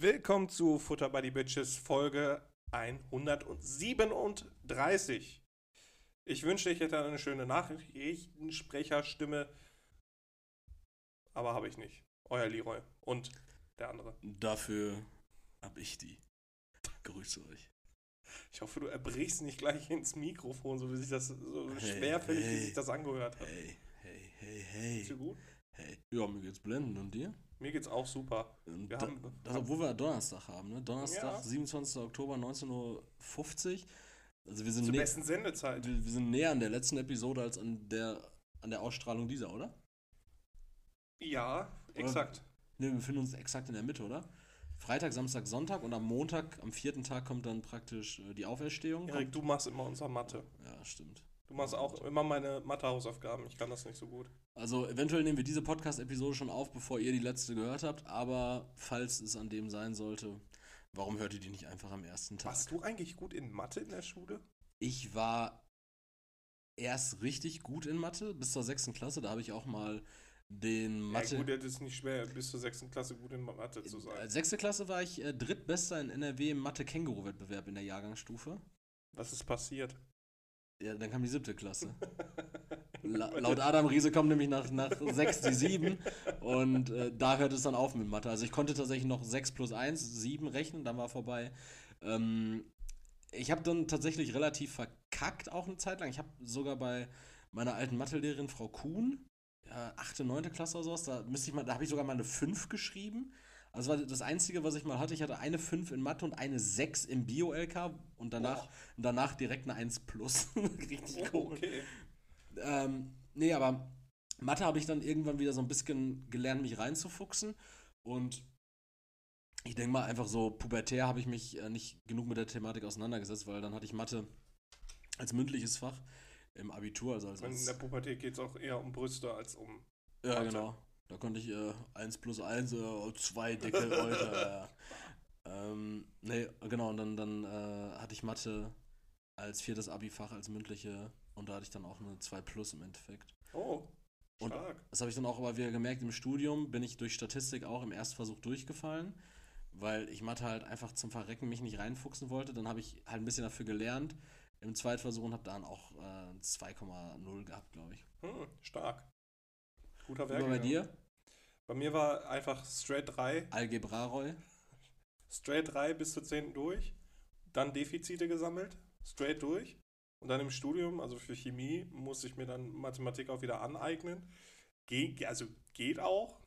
Willkommen zu Futter by the Bitches Folge 137. Ich wünschte, ich hätte eine schöne Nachrichtensprecherstimme, aber habe ich nicht. Euer Leroy und der andere. Dafür hab ich die. Grüße euch. Ich hoffe, du erbrichst nicht gleich ins Mikrofon, so wie sich das so Hey, schwerfällig, wie hey. sich das angehört hat. Hey, hey, hey, hey. Geht's dir gut? Hey. Ja, mir geht's blendend. Und dir? Mir geht's auch super. Und Wir da, haben- das, obwohl wir Donnerstag haben, ne? Donnerstag, Ja. 27. Oktober, 19.50 Uhr. Also wir sind, Zur besten Sendezeit. wir, wir sind näher an der letzten Episode als an der, an der Ausstrahlung dieser, oder? Ja, exakt. Ne, wir befinden uns exakt in der Mitte, oder? Freitag, Samstag, Sonntag und am Montag, am vierten Tag kommt dann praktisch äh, die Auferstehung. Erik, du machst immer unsere Mathe. Ja, stimmt. Du machst auch immer meine Mathe-Hausaufgaben. Ich kann das nicht so gut. Also eventuell nehmen wir diese Podcast-Episode schon auf, bevor ihr die letzte gehört habt, aber falls es an dem sein sollte, warum hört ihr die nicht einfach am ersten Tag? Warst du eigentlich gut in Mathe in der Schule? Ich war erst richtig gut in Mathe, bis zur sechsten Klasse, da habe ich auch mal den Mathe... Ja, gut, das ist nicht schwer, bis zur sechsten Klasse gut in Mathe zu sein. Als sechste Klasse war ich äh, drittbester in NRW im Mathe-Känguru-Wettbewerb in der Jahrgangsstufe. Was ist passiert? Ja, dann kam die siebte Klasse. La laut Adam Riese kommt nämlich nach, nach 6 die 7 und äh, da hört es dann auf mit Mathe. Also ich konnte tatsächlich noch 6 plus 1, 7 rechnen, dann war vorbei. Ähm, ich habe dann tatsächlich relativ verkackt auch eine Zeit lang. Ich habe sogar bei meiner alten Mathelehrerin Frau Kuhn, ja, 8., 9. Klasse oder sowas, da müsste ich mal, da habe ich sogar mal eine 5 geschrieben. Also das war das Einzige, was ich mal hatte. Ich hatte eine 5 in Mathe und eine 6 im Bio-LK und danach, Boah. danach direkt eine 1 plus. Richtig Oh, cool. okay. Ähm, nee, aber Mathe habe ich dann irgendwann wieder so ein bisschen gelernt, mich reinzufuchsen. Und ich denke mal, einfach so pubertär habe ich mich äh, nicht genug mit der Thematik auseinandergesetzt, weil dann hatte ich Mathe als mündliches Fach im Abitur, also als. In als der Pubertät geht es auch eher um Brüste als um. ja, Mathe. genau. Da konnte ich äh, 1 plus 1, äh, 2 Deckel, Alter. ja. ähm, nee, genau, und dann, dann äh, hatte ich Mathe als viertes Abi-Fach, als mündliche. Und da hatte ich dann auch eine 2 plus im Endeffekt. Oh, Und- stark. Das habe ich dann auch aber wieder gemerkt, im Studium bin ich durch Statistik auch im Erstversuch durchgefallen, weil ich Mathe halt einfach zum Verrecken mich nicht reinfuchsen wollte. Dann habe ich halt ein bisschen dafür gelernt im Zweitversuch und habe dann auch äh, 2,0 gehabt, glaube ich. Hm, stark. Guter Werk. bei dir? Bei mir war einfach straight 3. Algebraroy? Straight 3 bis zur 10. durch. Dann Defizite gesammelt. Straight durch. Und dann im Studium, also für Chemie, musste ich mir dann Mathematik auch wieder aneignen. Ge also geht auch.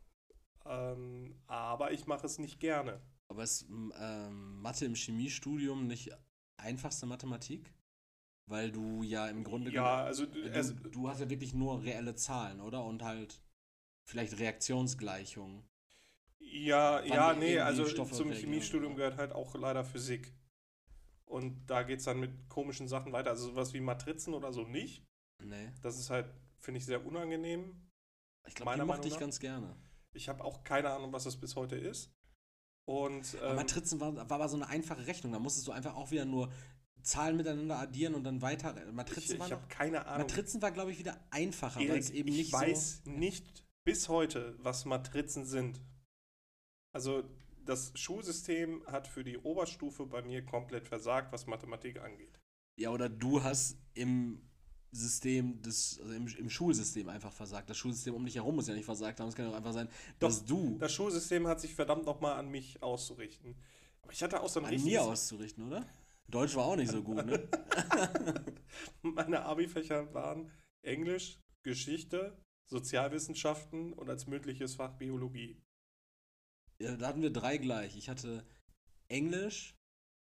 Ähm, aber ich mache es nicht gerne. Aber ist ähm, Mathe im Chemiestudium nicht einfachste Mathematik? Weil du ja im Grunde Ja, also, genommen- also du, du hast ja wirklich nur reelle Zahlen, oder? Und halt vielleicht Reaktionsgleichungen. Ja, Wann ja, nee, also Stoffe zum reagieren, Chemiestudium gehört halt auch leider Physik. Und da geht es dann mit komischen Sachen weiter. Also sowas wie Matrizen oder so nicht. Nee. Das ist halt, finde ich, sehr unangenehm. Ich glaube, die mochte Meinung ich nach? ganz gerne. Ich habe auch keine Ahnung, was das bis heute ist. Und ähm, Matrizen war, war aber so eine einfache Rechnung. Da musstest du einfach auch wieder nur Zahlen miteinander addieren und dann weiter. ich, Matrizen ich war habe keine Ahnung. Matrizen war, glaube ich, wieder einfacher, weil es eben ich nicht weiß so. nicht bis heute, was Matrizen sind. Also das Schulsystem hat für die Oberstufe bei mir komplett versagt, was Mathematik angeht. Ja, oder du hast im System des, also im, im Schulsystem einfach versagt. Das Schulsystem um dich herum muss ja nicht versagt haben. Es kann ja auch einfach sein, Doch, dass du Das Schulsystem hat sich verdammt nochmal an mich auszurichten. Aber ich hatte auch so ein an mir auszurichten, oder? Deutsch war auch nicht so gut, ne? Meine Abi-Fächer waren Englisch, Geschichte, Sozialwissenschaften und als mündliches Fach Biologie. ja, da hatten wir drei gleich. Ich hatte Englisch,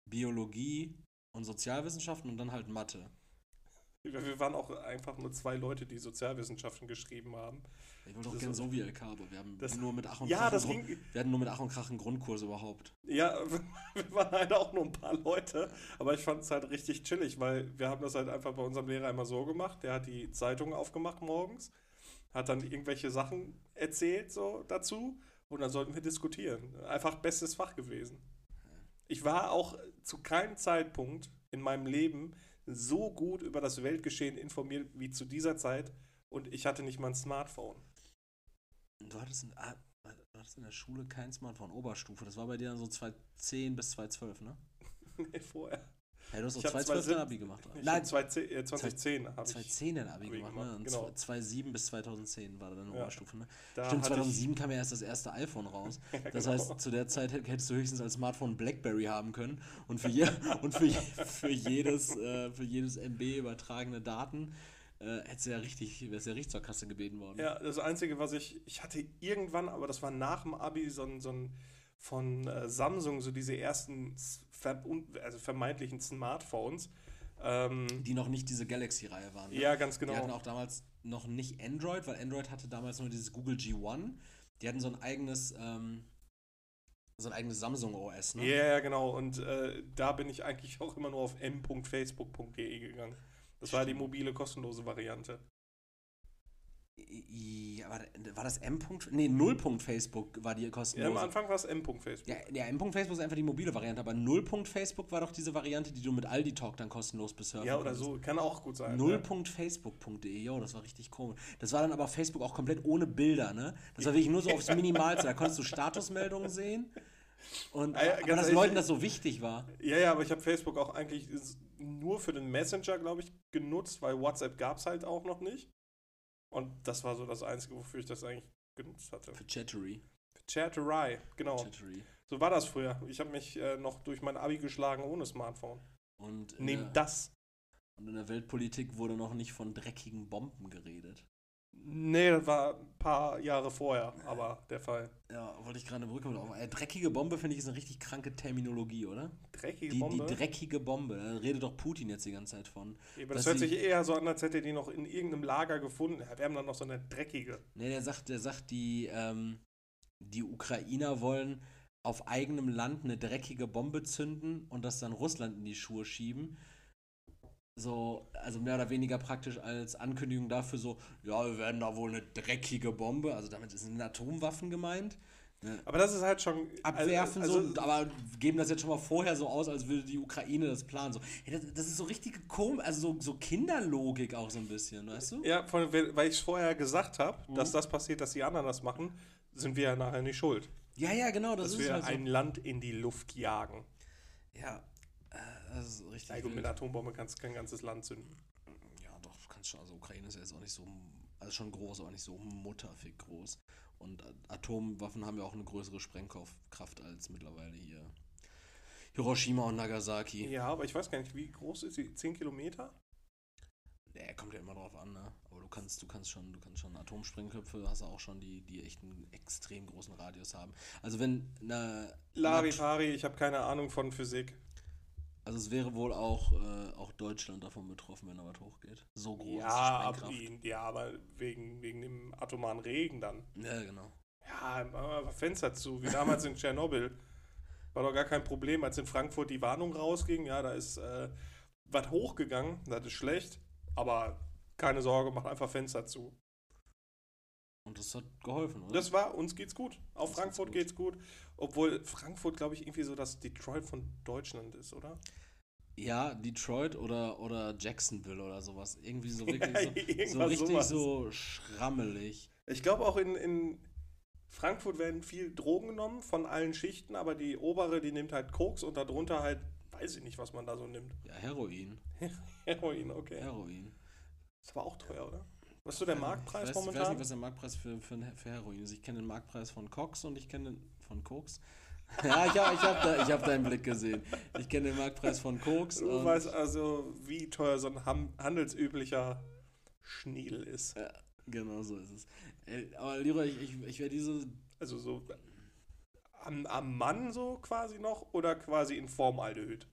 Biologie und Sozialwissenschaften und dann halt Mathe. Wir waren auch einfach nur zwei Leute, die Sozialwissenschaften geschrieben haben. Ich wollte auch gerne so wie LK, aber wir haben nur mit Ach und Ja, Krach das Grund-. Wir hatten nur mit Ach und Krach einen Grundkurs überhaupt. Ja, wir waren halt auch nur ein paar Leute, aber ich fand es halt richtig chillig, weil wir haben das halt einfach bei unserem Lehrer immer so gemacht. Der hat die Zeitung aufgemacht morgens, hat dann irgendwelche Sachen erzählt so dazu und dann sollten wir diskutieren. Einfach bestes Fach gewesen. Ich war auch zu keinem Zeitpunkt in meinem Leben so gut über das Weltgeschehen informiert wie zu dieser Zeit und ich hatte nicht mal ein Smartphone. Du hattest ah, du hattest in der Schule kein Smartphone, Oberstufe. Das war bei dir dann so 2010 bis 2012, ne? nee, vorher. Hey, du hast hab 2012 dein 2007 Abi gemacht. Ich Nein, hab 2010, äh, 2010 habe ich. 2010 dein Abi Abi gemacht, gemacht, ne? Und genau. 2007 bis 2010 war dann Ja. Oberstufe, ne? Da Stimmt, hatte ich- 2007 kam ja erst das erste iPhone raus. Das genau. heißt, zu der Zeit hätt- hättest du höchstens als Smartphone Blackberry haben können und für, je, und für, für jedes, äh, für jedes MB übertragene Daten äh, hättest du ja richtig, wärst ja richtig zur Kasse gebeten worden. Ja, das Einzige, was ich, ich hatte irgendwann, aber das war nach dem Abi, so ein, so ein von äh, Samsung, so diese ersten ver also vermeintlichen Smartphones. Ähm, Die noch nicht diese Galaxy-Reihe waren. Ne? ja, ganz Die hatten genau. auch damals noch nicht Android, weil Android hatte damals nur dieses Google G1. Die hatten so ein eigenes, ähm, so ein eigenes Samsung OS, Ja, ne? ja, genau. Und äh, da bin ich eigentlich auch immer nur auf m.facebook.de gegangen. Das war die Stimmt. mobile, kostenlose Variante. Ja, war, war das M. Nee, 0. Facebook war die Ja, am. Anfang war es m.facebook. Ja, der M. Facebook ist einfach die mobile Variante, aber 0. Facebook war doch diese Variante, die du mit Aldi Talk dann kostenlos besurfen Ja, oder so. Kann auch gut sein. 0.facebook.de, jo, das war richtig komisch. Das war dann aber Facebook auch komplett ohne Bilder, ne? Das war wirklich nur so aufs Minimalste. Da konntest du Statusmeldungen sehen. Und, Ah ja, aber dass ehrlich- Leuten das so wichtig war. Ja, ja, aber ich habe Facebook auch eigentlich nur für den Messenger, glaube ich, genutzt, weil WhatsApp gab es halt auch noch nicht. Und das war so das Einzige, wofür ich das eigentlich genutzt hatte. Für Chattery. Chatterai, genau. Chattery. So war das früher. Ich habe mich äh, noch durch mein Abi geschlagen ohne Smartphone. Und Nehmt das. und in der Weltpolitik wurde noch nicht von dreckigen Bomben geredet. Nee, das war ein paar Jahre vorher, aber der Fall. Ja, wollte ich gerade eine Brücke auf. Äh, dreckige Bombe finde ich ist eine richtig kranke Terminologie, oder? Dreckige Die, Bombe. die dreckige Bombe. Da redet doch Putin jetzt die ganze Zeit von. aber das hört sich eher so an, als hätte die noch in irgendeinem Lager gefunden. Ja, wir haben dann noch so eine dreckige. Ne, der sagt, der sagt, die, ähm, die Ukrainer wollen auf eigenem Land eine dreckige Bombe zünden und das dann Russland in die Schuhe schieben. So, also mehr oder weniger praktisch als Ankündigung dafür so, ja, wir werden da wohl eine dreckige Bombe, also damit sind Atomwaffen gemeint. Ne? Aber das ist halt schon. Abwerfen also, so, aber geben das jetzt schon mal vorher so aus, als würde die Ukraine das planen. So, hey, das, das ist so richtige Kom also so, so Kinderlogik auch so ein bisschen, weißt du? Ja, von, weil ich es vorher gesagt habe, Mhm. dass das passiert, dass die anderen das machen, sind wir ja nachher nicht schuld. Ja, ja, genau, das dass ist wir halt so. ein Land in die Luft jagen. Ja, das ist richtig. Ja, gut, mit einer Atombombe kannst du kein ganzes Land zünden. Ja, doch, kannst schon. Also Ukraine ist ja jetzt auch nicht so, also schon groß, aber nicht so mutterfick groß. Und Atomwaffen haben ja auch eine größere Sprengkraft als mittlerweile hier Hiroshima und Nagasaki. Ja, aber ich weiß gar nicht, wie groß ist sie? 10 Kilometer? Der kommt ja immer drauf an, ne? Aber du kannst, du kannst schon, du kannst schon Atomsprengköpfe, hast du auch schon, die, die echt einen extrem großen Radius haben. Also wenn eine Larifari, ich habe keine Ahnung von Physik. Also es wäre wohl auch, äh, auch Deutschland davon betroffen, wenn da was hochgeht. So groß Ja, ist die aber, Sprengkraft. ja, aber wegen, wegen dem atomaren Regen dann. Ja, genau. Ja, machen wir einfach Fenster zu, wie damals in Tschernobyl. War doch gar kein Problem, als in Frankfurt die Warnung rausging. Ja, da ist äh, was hochgegangen, das ist schlecht, aber keine Sorge, macht einfach Fenster zu. Und das hat geholfen, oder? Das war, uns geht's gut. Auf Uns Frankfurt geht's geht's gut. Obwohl Frankfurt, glaube ich, irgendwie so das Detroit von Deutschland ist, oder? Ja, Detroit oder, oder Jacksonville oder sowas. Irgendwie so wirklich Ja, so, so richtig sowas. so schrammelig. Ich glaube auch in, in Frankfurt werden viel Drogen genommen von allen Schichten, aber die obere, die nimmt halt Koks und darunter halt, weiß ich nicht, was man da so nimmt. Ja, Heroin. Heroin, okay. Heroin. Ist aber auch teuer, oder? Was ist so der Marktpreis ich weiß, Ich weiß momentan? nicht, was der Marktpreis für, für, für Heroin ist. Ich kenne den Marktpreis von Cox und ich kenne den von Koks. ja, ich habe ich hab da, ich hab deinen Blick gesehen. Ich kenne den Marktpreis von Koks. du weißt also, wie teuer so ein handelsüblicher Schniedel ist. Ja, genau so ist es. Aber Leroy, ich, ich, ich werde diese. Also so am, am Mann so quasi noch oder quasi in Formaldehyd?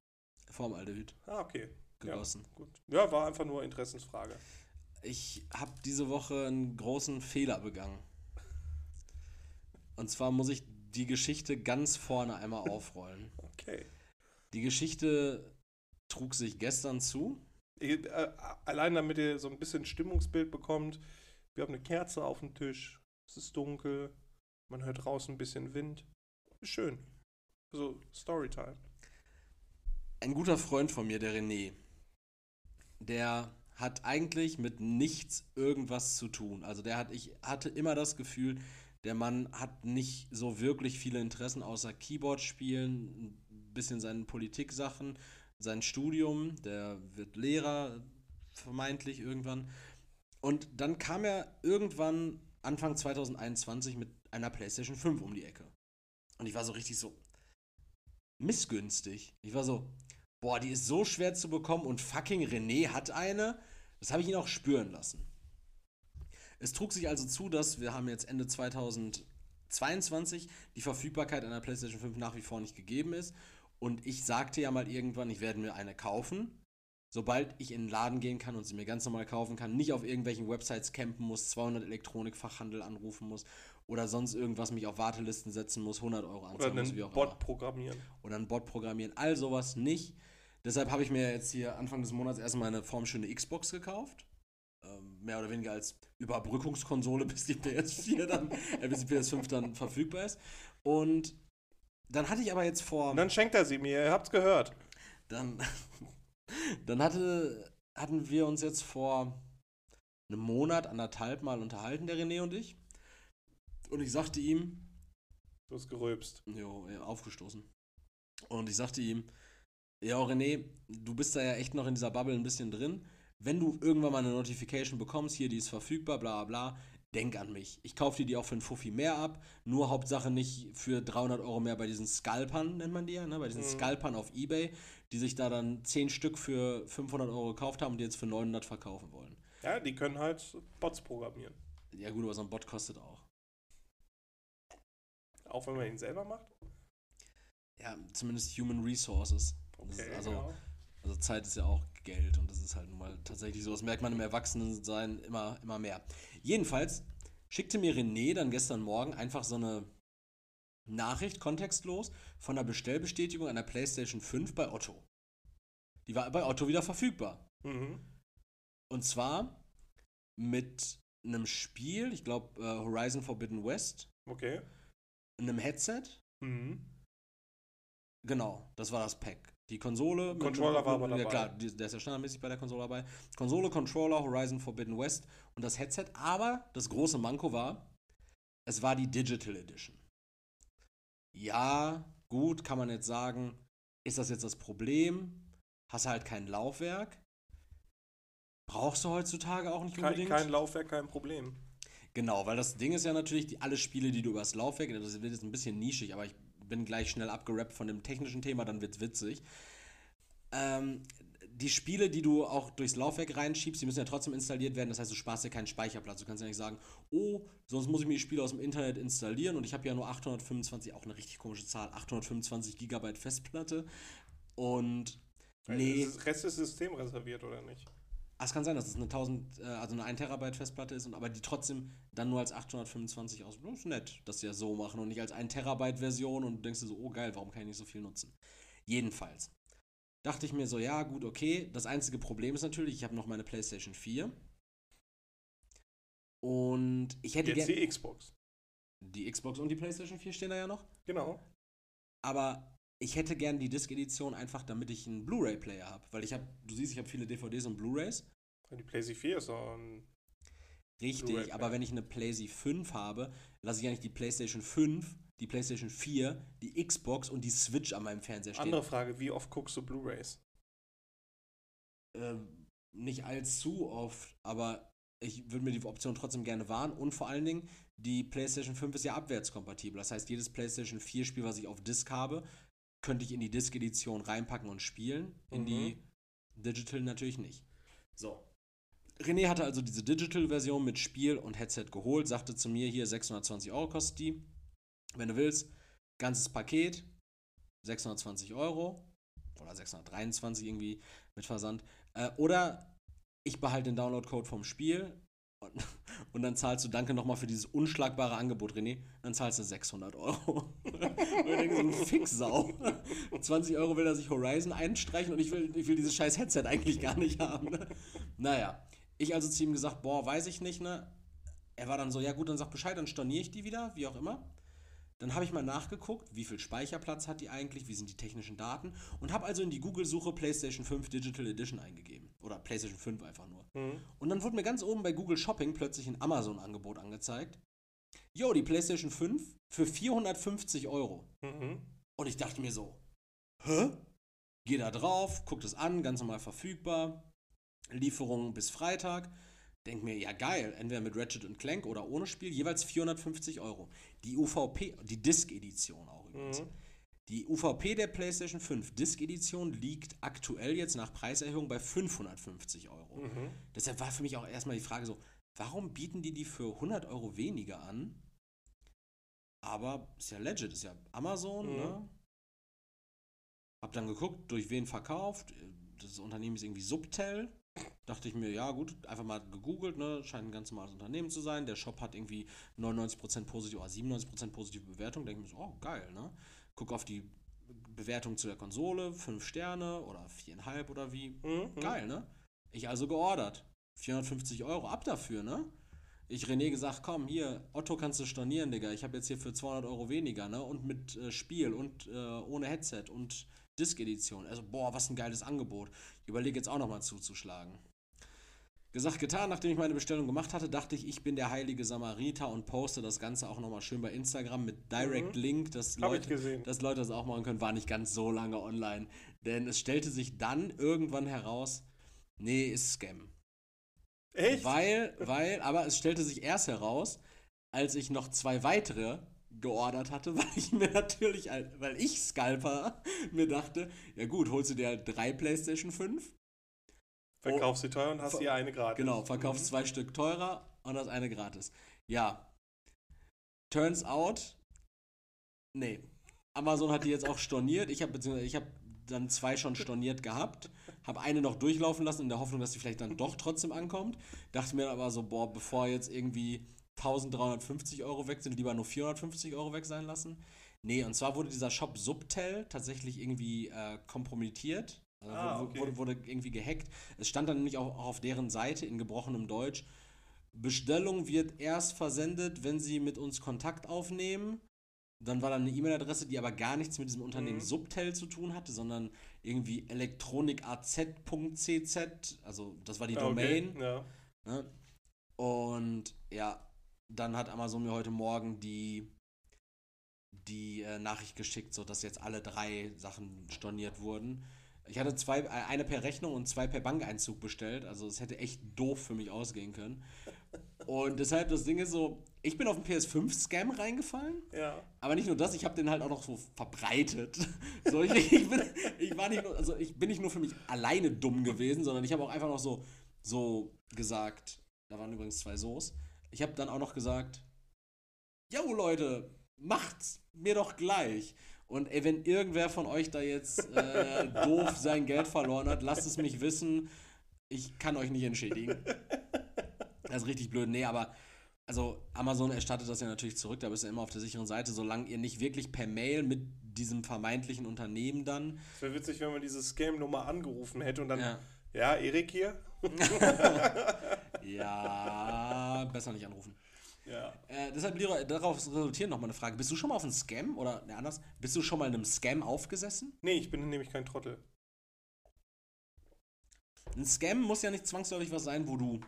Formaldehyd Ah, okay. gegossen. Gut. Ja, war einfach nur Interessensfrage. Ich habe diese Woche einen großen Fehler begangen. Und zwar muss ich die Geschichte ganz vorne einmal aufrollen. Okay. Die Geschichte trug sich gestern zu. Ich, äh, allein damit ihr so ein bisschen Stimmungsbild bekommt, wir haben eine Kerze auf dem Tisch, es ist dunkel, man hört draußen ein bisschen Wind. Schön. So, Storytime. Ein guter Freund von mir, der René, der hat eigentlich mit nichts irgendwas zu tun. Also der hat, ich hatte immer das Gefühl, Der Mann hat nicht so wirklich viele Interessen außer Keyboard-Spielen, ein bisschen seine Politik-Sachen, sein Studium, der wird Lehrer vermeintlich irgendwann. Und dann kam er irgendwann Anfang 2021 mit einer PlayStation 5 um die Ecke. Und ich war so richtig so missgünstig. Ich war so, boah, die ist so schwer zu bekommen und fucking René hat eine. Das habe ich ihn auch spüren lassen. Es trug sich also zu, dass wir haben jetzt Ende 2022 die Verfügbarkeit einer PlayStation 5 nach wie vor nicht gegeben ist. Und ich sagte ja mal irgendwann, ich werde mir eine kaufen. Sobald ich in den Laden gehen kann und sie mir ganz normal kaufen kann, nicht auf irgendwelchen Websites campen muss, 200 Elektronikfachhandel anrufen muss oder sonst irgendwas mich auf Wartelisten setzen muss, 100 Euro anzahlen muss, wie auch Bot programmieren. Oder einen Bot programmieren, all sowas nicht. Deshalb habe ich mir jetzt hier Anfang des Monats erstmal eine formschöne Xbox gekauft. Ähm, mehr oder weniger als Überbrückungskonsole, bis die PS4 dann, äh, bis die PS5 dann verfügbar ist. Und dann hatte ich aber jetzt vor. Und dann schenkt er sie mir, ihr habt's gehört. Dann, dann hatte, hatten wir uns jetzt vor einem Monat, anderthalb Mal unterhalten, der René und ich. Und ich sagte ihm. Du hast gerülpst. Jo, aufgestoßen. Und ich sagte ihm, ja, René, du bist da ja echt noch in dieser Bubble ein bisschen drin. Wenn du irgendwann mal eine Notification bekommst, hier, die ist verfügbar, bla bla, denk an mich. Ich kaufe dir die auch für einen Fuffi mehr ab. Nur Hauptsache nicht für 300 Euro mehr bei diesen Scalpern, nennt man die ja, ne? bei diesen mhm. Scalpern auf Ebay, die sich da dann 10 Stück für 500 Euro gekauft haben und die jetzt für 900 verkaufen wollen. Ja, die können halt Bots programmieren. Ja gut, aber so ein Bot kostet auch. Auch wenn man ihn selber macht? Ja, zumindest Human Resources. Okay, also, ja. also Zeit ist ja auch Geld und das ist halt nun mal tatsächlich so. Das merkt man im Erwachsenensein immer, immer mehr. Jedenfalls schickte mir René dann gestern Morgen einfach so eine Nachricht, kontextlos, von der Bestellbestätigung einer PlayStation 5 bei Otto. Die war bei Otto wieder verfügbar. Mhm. Und zwar mit einem Spiel, ich glaube uh, Horizon Forbidden West. Okay. Einem Headset. Mhm. Genau, das war das Pack. Die Konsole. Controller mit, war aber dabei. Ja klar, der ist ja standardmäßig bei der Konsole dabei. Konsole, Controller, Horizon Forbidden West und das Headset. Aber das große Manko war, es war die Digital Edition. Ja, gut, kann man jetzt sagen, ist das jetzt das Problem? Hast halt kein Laufwerk? Brauchst du heutzutage auch nicht unbedingt? Kein, kein Laufwerk, kein Problem. Genau, weil das Ding ist ja natürlich, die, alle Spiele, die du übers Laufwerk, das wird jetzt ein bisschen nischig, aber ich bin gleich schnell abgerappt von dem technischen Thema, dann wird's witzig. Ähm, die Spiele, die du auch durchs Laufwerk reinschiebst, die müssen ja trotzdem installiert werden. Das heißt, du sparst ja keinen Speicherplatz. Du kannst ja nicht sagen, oh, sonst muss ich mir die Spiele aus dem Internet installieren und ich habe ja nur 825, auch eine richtig komische Zahl, 825 Gigabyte Festplatte. Und nee. Ist das Rest des Systems reserviert oder nicht? Ah, es kann sein, dass es eine 1000, äh, also eine 1 Terabyte Festplatte ist, und, aber die trotzdem dann nur als 825 aus. Das ist nett, dass sie das so machen und nicht als 1 Terabyte Version und du denkst dir so, oh geil, warum kann ich nicht so viel nutzen? Jedenfalls dachte ich mir so, ja, gut, okay. Das einzige Problem ist natürlich, ich habe noch meine PlayStation 4. Und ich hätte Jetzt die Xbox. Die Xbox und die PlayStation 4 stehen da ja noch. Genau. Aber ich hätte gern die Disc-Edition einfach, damit ich einen Blu-ray-Player habe. Weil ich habe, du siehst, ich habe viele DVDs und Blu-rays. Die PlayStation 4 ist auch ein. Richtig, aber wenn ich eine PlayStation 5 habe, lasse ich ja nicht die PlayStation 5, die PlayStation 4, die Xbox und die Switch an meinem Fernseher stehen. Andere Frage, wie oft guckst du Blu-rays? Ähm, nicht allzu oft, aber ich würde mir die Option trotzdem gerne wahren und vor allen Dingen, die PlayStation 5 ist ja abwärtskompatibel. Das heißt, jedes PlayStation 4 Spiel, was ich auf Disc habe, könnte ich in die Disc-Edition reinpacken und spielen. In mhm. die Digital natürlich nicht. So. René hatte also diese Digital-Version mit Spiel und Headset geholt, sagte zu mir, hier 620 Euro kostet die. Wenn du willst, ganzes Paket, 620 Euro oder 623 irgendwie mit Versand. Äh, oder ich behalte den Download-Code vom Spiel und, und, dann zahlst du, danke nochmal für dieses unschlagbare Angebot, René, dann zahlst du 600 Euro. und ich denke, so ein Fixsau. 20 Euro will er sich Horizon einstreichen und ich will, ich will dieses scheiß Headset eigentlich gar nicht haben. Ne? Naja, ich also zu ihm gesagt, boah, weiß ich nicht, ne? Er war dann so, ja gut, dann sag Bescheid, dann storniere ich die wieder, wie auch immer. Dann habe ich mal nachgeguckt, wie viel Speicherplatz hat die eigentlich, wie sind die technischen Daten und habe also in die Google-Suche PlayStation 5 Digital Edition eingegeben. Oder PlayStation 5 einfach nur. Mhm. Und dann wurde mir ganz oben bei Google Shopping plötzlich ein Amazon-Angebot angezeigt. yo, die PlayStation 5 für 450 Euro. Mhm. Und ich dachte mir so, hä? Geh da drauf, guck das an, ganz normal verfügbar. Lieferung bis Freitag. Denk mir, ja geil, entweder mit Ratchet und Clank oder ohne Spiel, jeweils 450 Euro. Die UVP, die Disc-Edition auch übrigens. Mhm. Die UVP der PlayStation 5 Disc-Edition liegt aktuell jetzt nach Preiserhöhung bei 550 Euro. Mhm. Deshalb war für mich auch erstmal die Frage so, warum bieten die die für 100 Euro weniger an? Aber ist ja legit, ist ja Amazon, Mhm. ne? Hab dann geguckt, durch wen verkauft. Das Unternehmen ist irgendwie Subtel. Dachte ich mir, ja gut, einfach mal gegoogelt, ne? Scheint ein ganz normales Unternehmen zu sein. Der Shop hat irgendwie 99% positive oder 97% positive Bewertung. Denke ich mir so, oh geil, ne? Guck auf die Bewertung zu der Konsole, 5 Sterne oder 4,5 oder wie. Mhm. Geil, ne? Ich also geordert. 450 Euro ab dafür, ne? Ich René gesagt, komm, hier, Otto kannst du stornieren, Digga. Ich habe jetzt hier für 200 Euro weniger, ne? Und mit äh, Spiel und äh, ohne Headset und Disc-Edition. Also, boah, was ein geiles Angebot. Ich überlege jetzt auch nochmal zuzuschlagen. Gesagt, getan, nachdem ich meine Bestellung gemacht hatte, dachte ich, ich bin der heilige Samariter und poste das Ganze auch nochmal schön bei Instagram mit Direct Mhm. Link, dass ich Leute, dass Leute das auch machen können. War nicht ganz so lange online. Denn es stellte sich dann irgendwann heraus, nee, ist Scam. Echt? Weil, weil, aber es stellte sich erst heraus, als ich noch zwei weitere geordert hatte, weil ich mir natürlich, weil ich Scalper mir dachte, ja gut, holst du dir halt drei PlayStation 5, Verkaufst sie teuer und hast hier eine gratis. genau, verkaufst Mhm. zwei Stück teurer und das eine gratis. Ja. Turns out, nee. Amazon hat die jetzt auch storniert. Ich habe beziehungsweise ich habe dann zwei schon storniert gehabt, habe eine noch durchlaufen lassen in der Hoffnung, dass die vielleicht dann doch trotzdem ankommt. Dachte mir aber so, boah, bevor jetzt irgendwie 1350 Euro weg sind, lieber nur 450 Euro weg sein lassen. Nee, und zwar wurde dieser Shop Subtel tatsächlich irgendwie äh, kompromittiert. Also Ah, wurde, okay. wurde, wurde irgendwie gehackt. Es stand dann nämlich auch, auch auf deren Seite in gebrochenem Deutsch, Bestellung wird erst versendet, wenn Sie mit uns Kontakt aufnehmen. Dann war da eine E-Mail-Adresse, die aber gar nichts mit diesem Unternehmen Mhm. Subtel zu tun hatte, sondern irgendwie elektronikaz.cz, also das war die Ah, okay. Domain. Ja. Ne? Und ja, dann hat Amazon mir heute Morgen die, die äh, Nachricht geschickt, so dass jetzt alle drei Sachen storniert wurden. Ich hatte zwei, äh, eine per Rechnung und zwei per Bankeinzug bestellt, also es hätte echt doof für mich ausgehen können. Und deshalb das Ding ist so, ich bin auf den PS5-Scam reingefallen, Ja. aber nicht nur das, ich habe den halt auch noch so verbreitet. So, ich, ich, bin, ich, war nicht nur, also ich bin nicht nur für mich alleine dumm gewesen, sondern ich habe auch einfach noch so, so gesagt, da waren übrigens zwei So's, ich habe dann auch noch gesagt, yo Leute, macht's mir doch gleich. Und ey, wenn irgendwer von euch da jetzt äh, doof sein Geld verloren hat, lasst es mich wissen. Ich kann euch nicht entschädigen. Das ist richtig blöd. Nee, aber also Amazon erstattet das ja natürlich zurück, da bist du immer auf der sicheren Seite, solange ihr nicht wirklich per Mail mit diesem vermeintlichen Unternehmen dann. Es wäre witzig, wenn man diese Scam-Nummer angerufen hätte und dann, ja, Ja, Erik hier? ja besser nicht anrufen. Ja. Äh, deshalb, Leroy, darauf resultiert nochmal eine Frage. Bist du schon mal auf einen Scam oder ne, anders? Bist du schon mal in einem Scam aufgesessen? Nee, ich bin nämlich kein Trottel. Ein Scam muss ja nicht zwangsläufig was sein, wo du,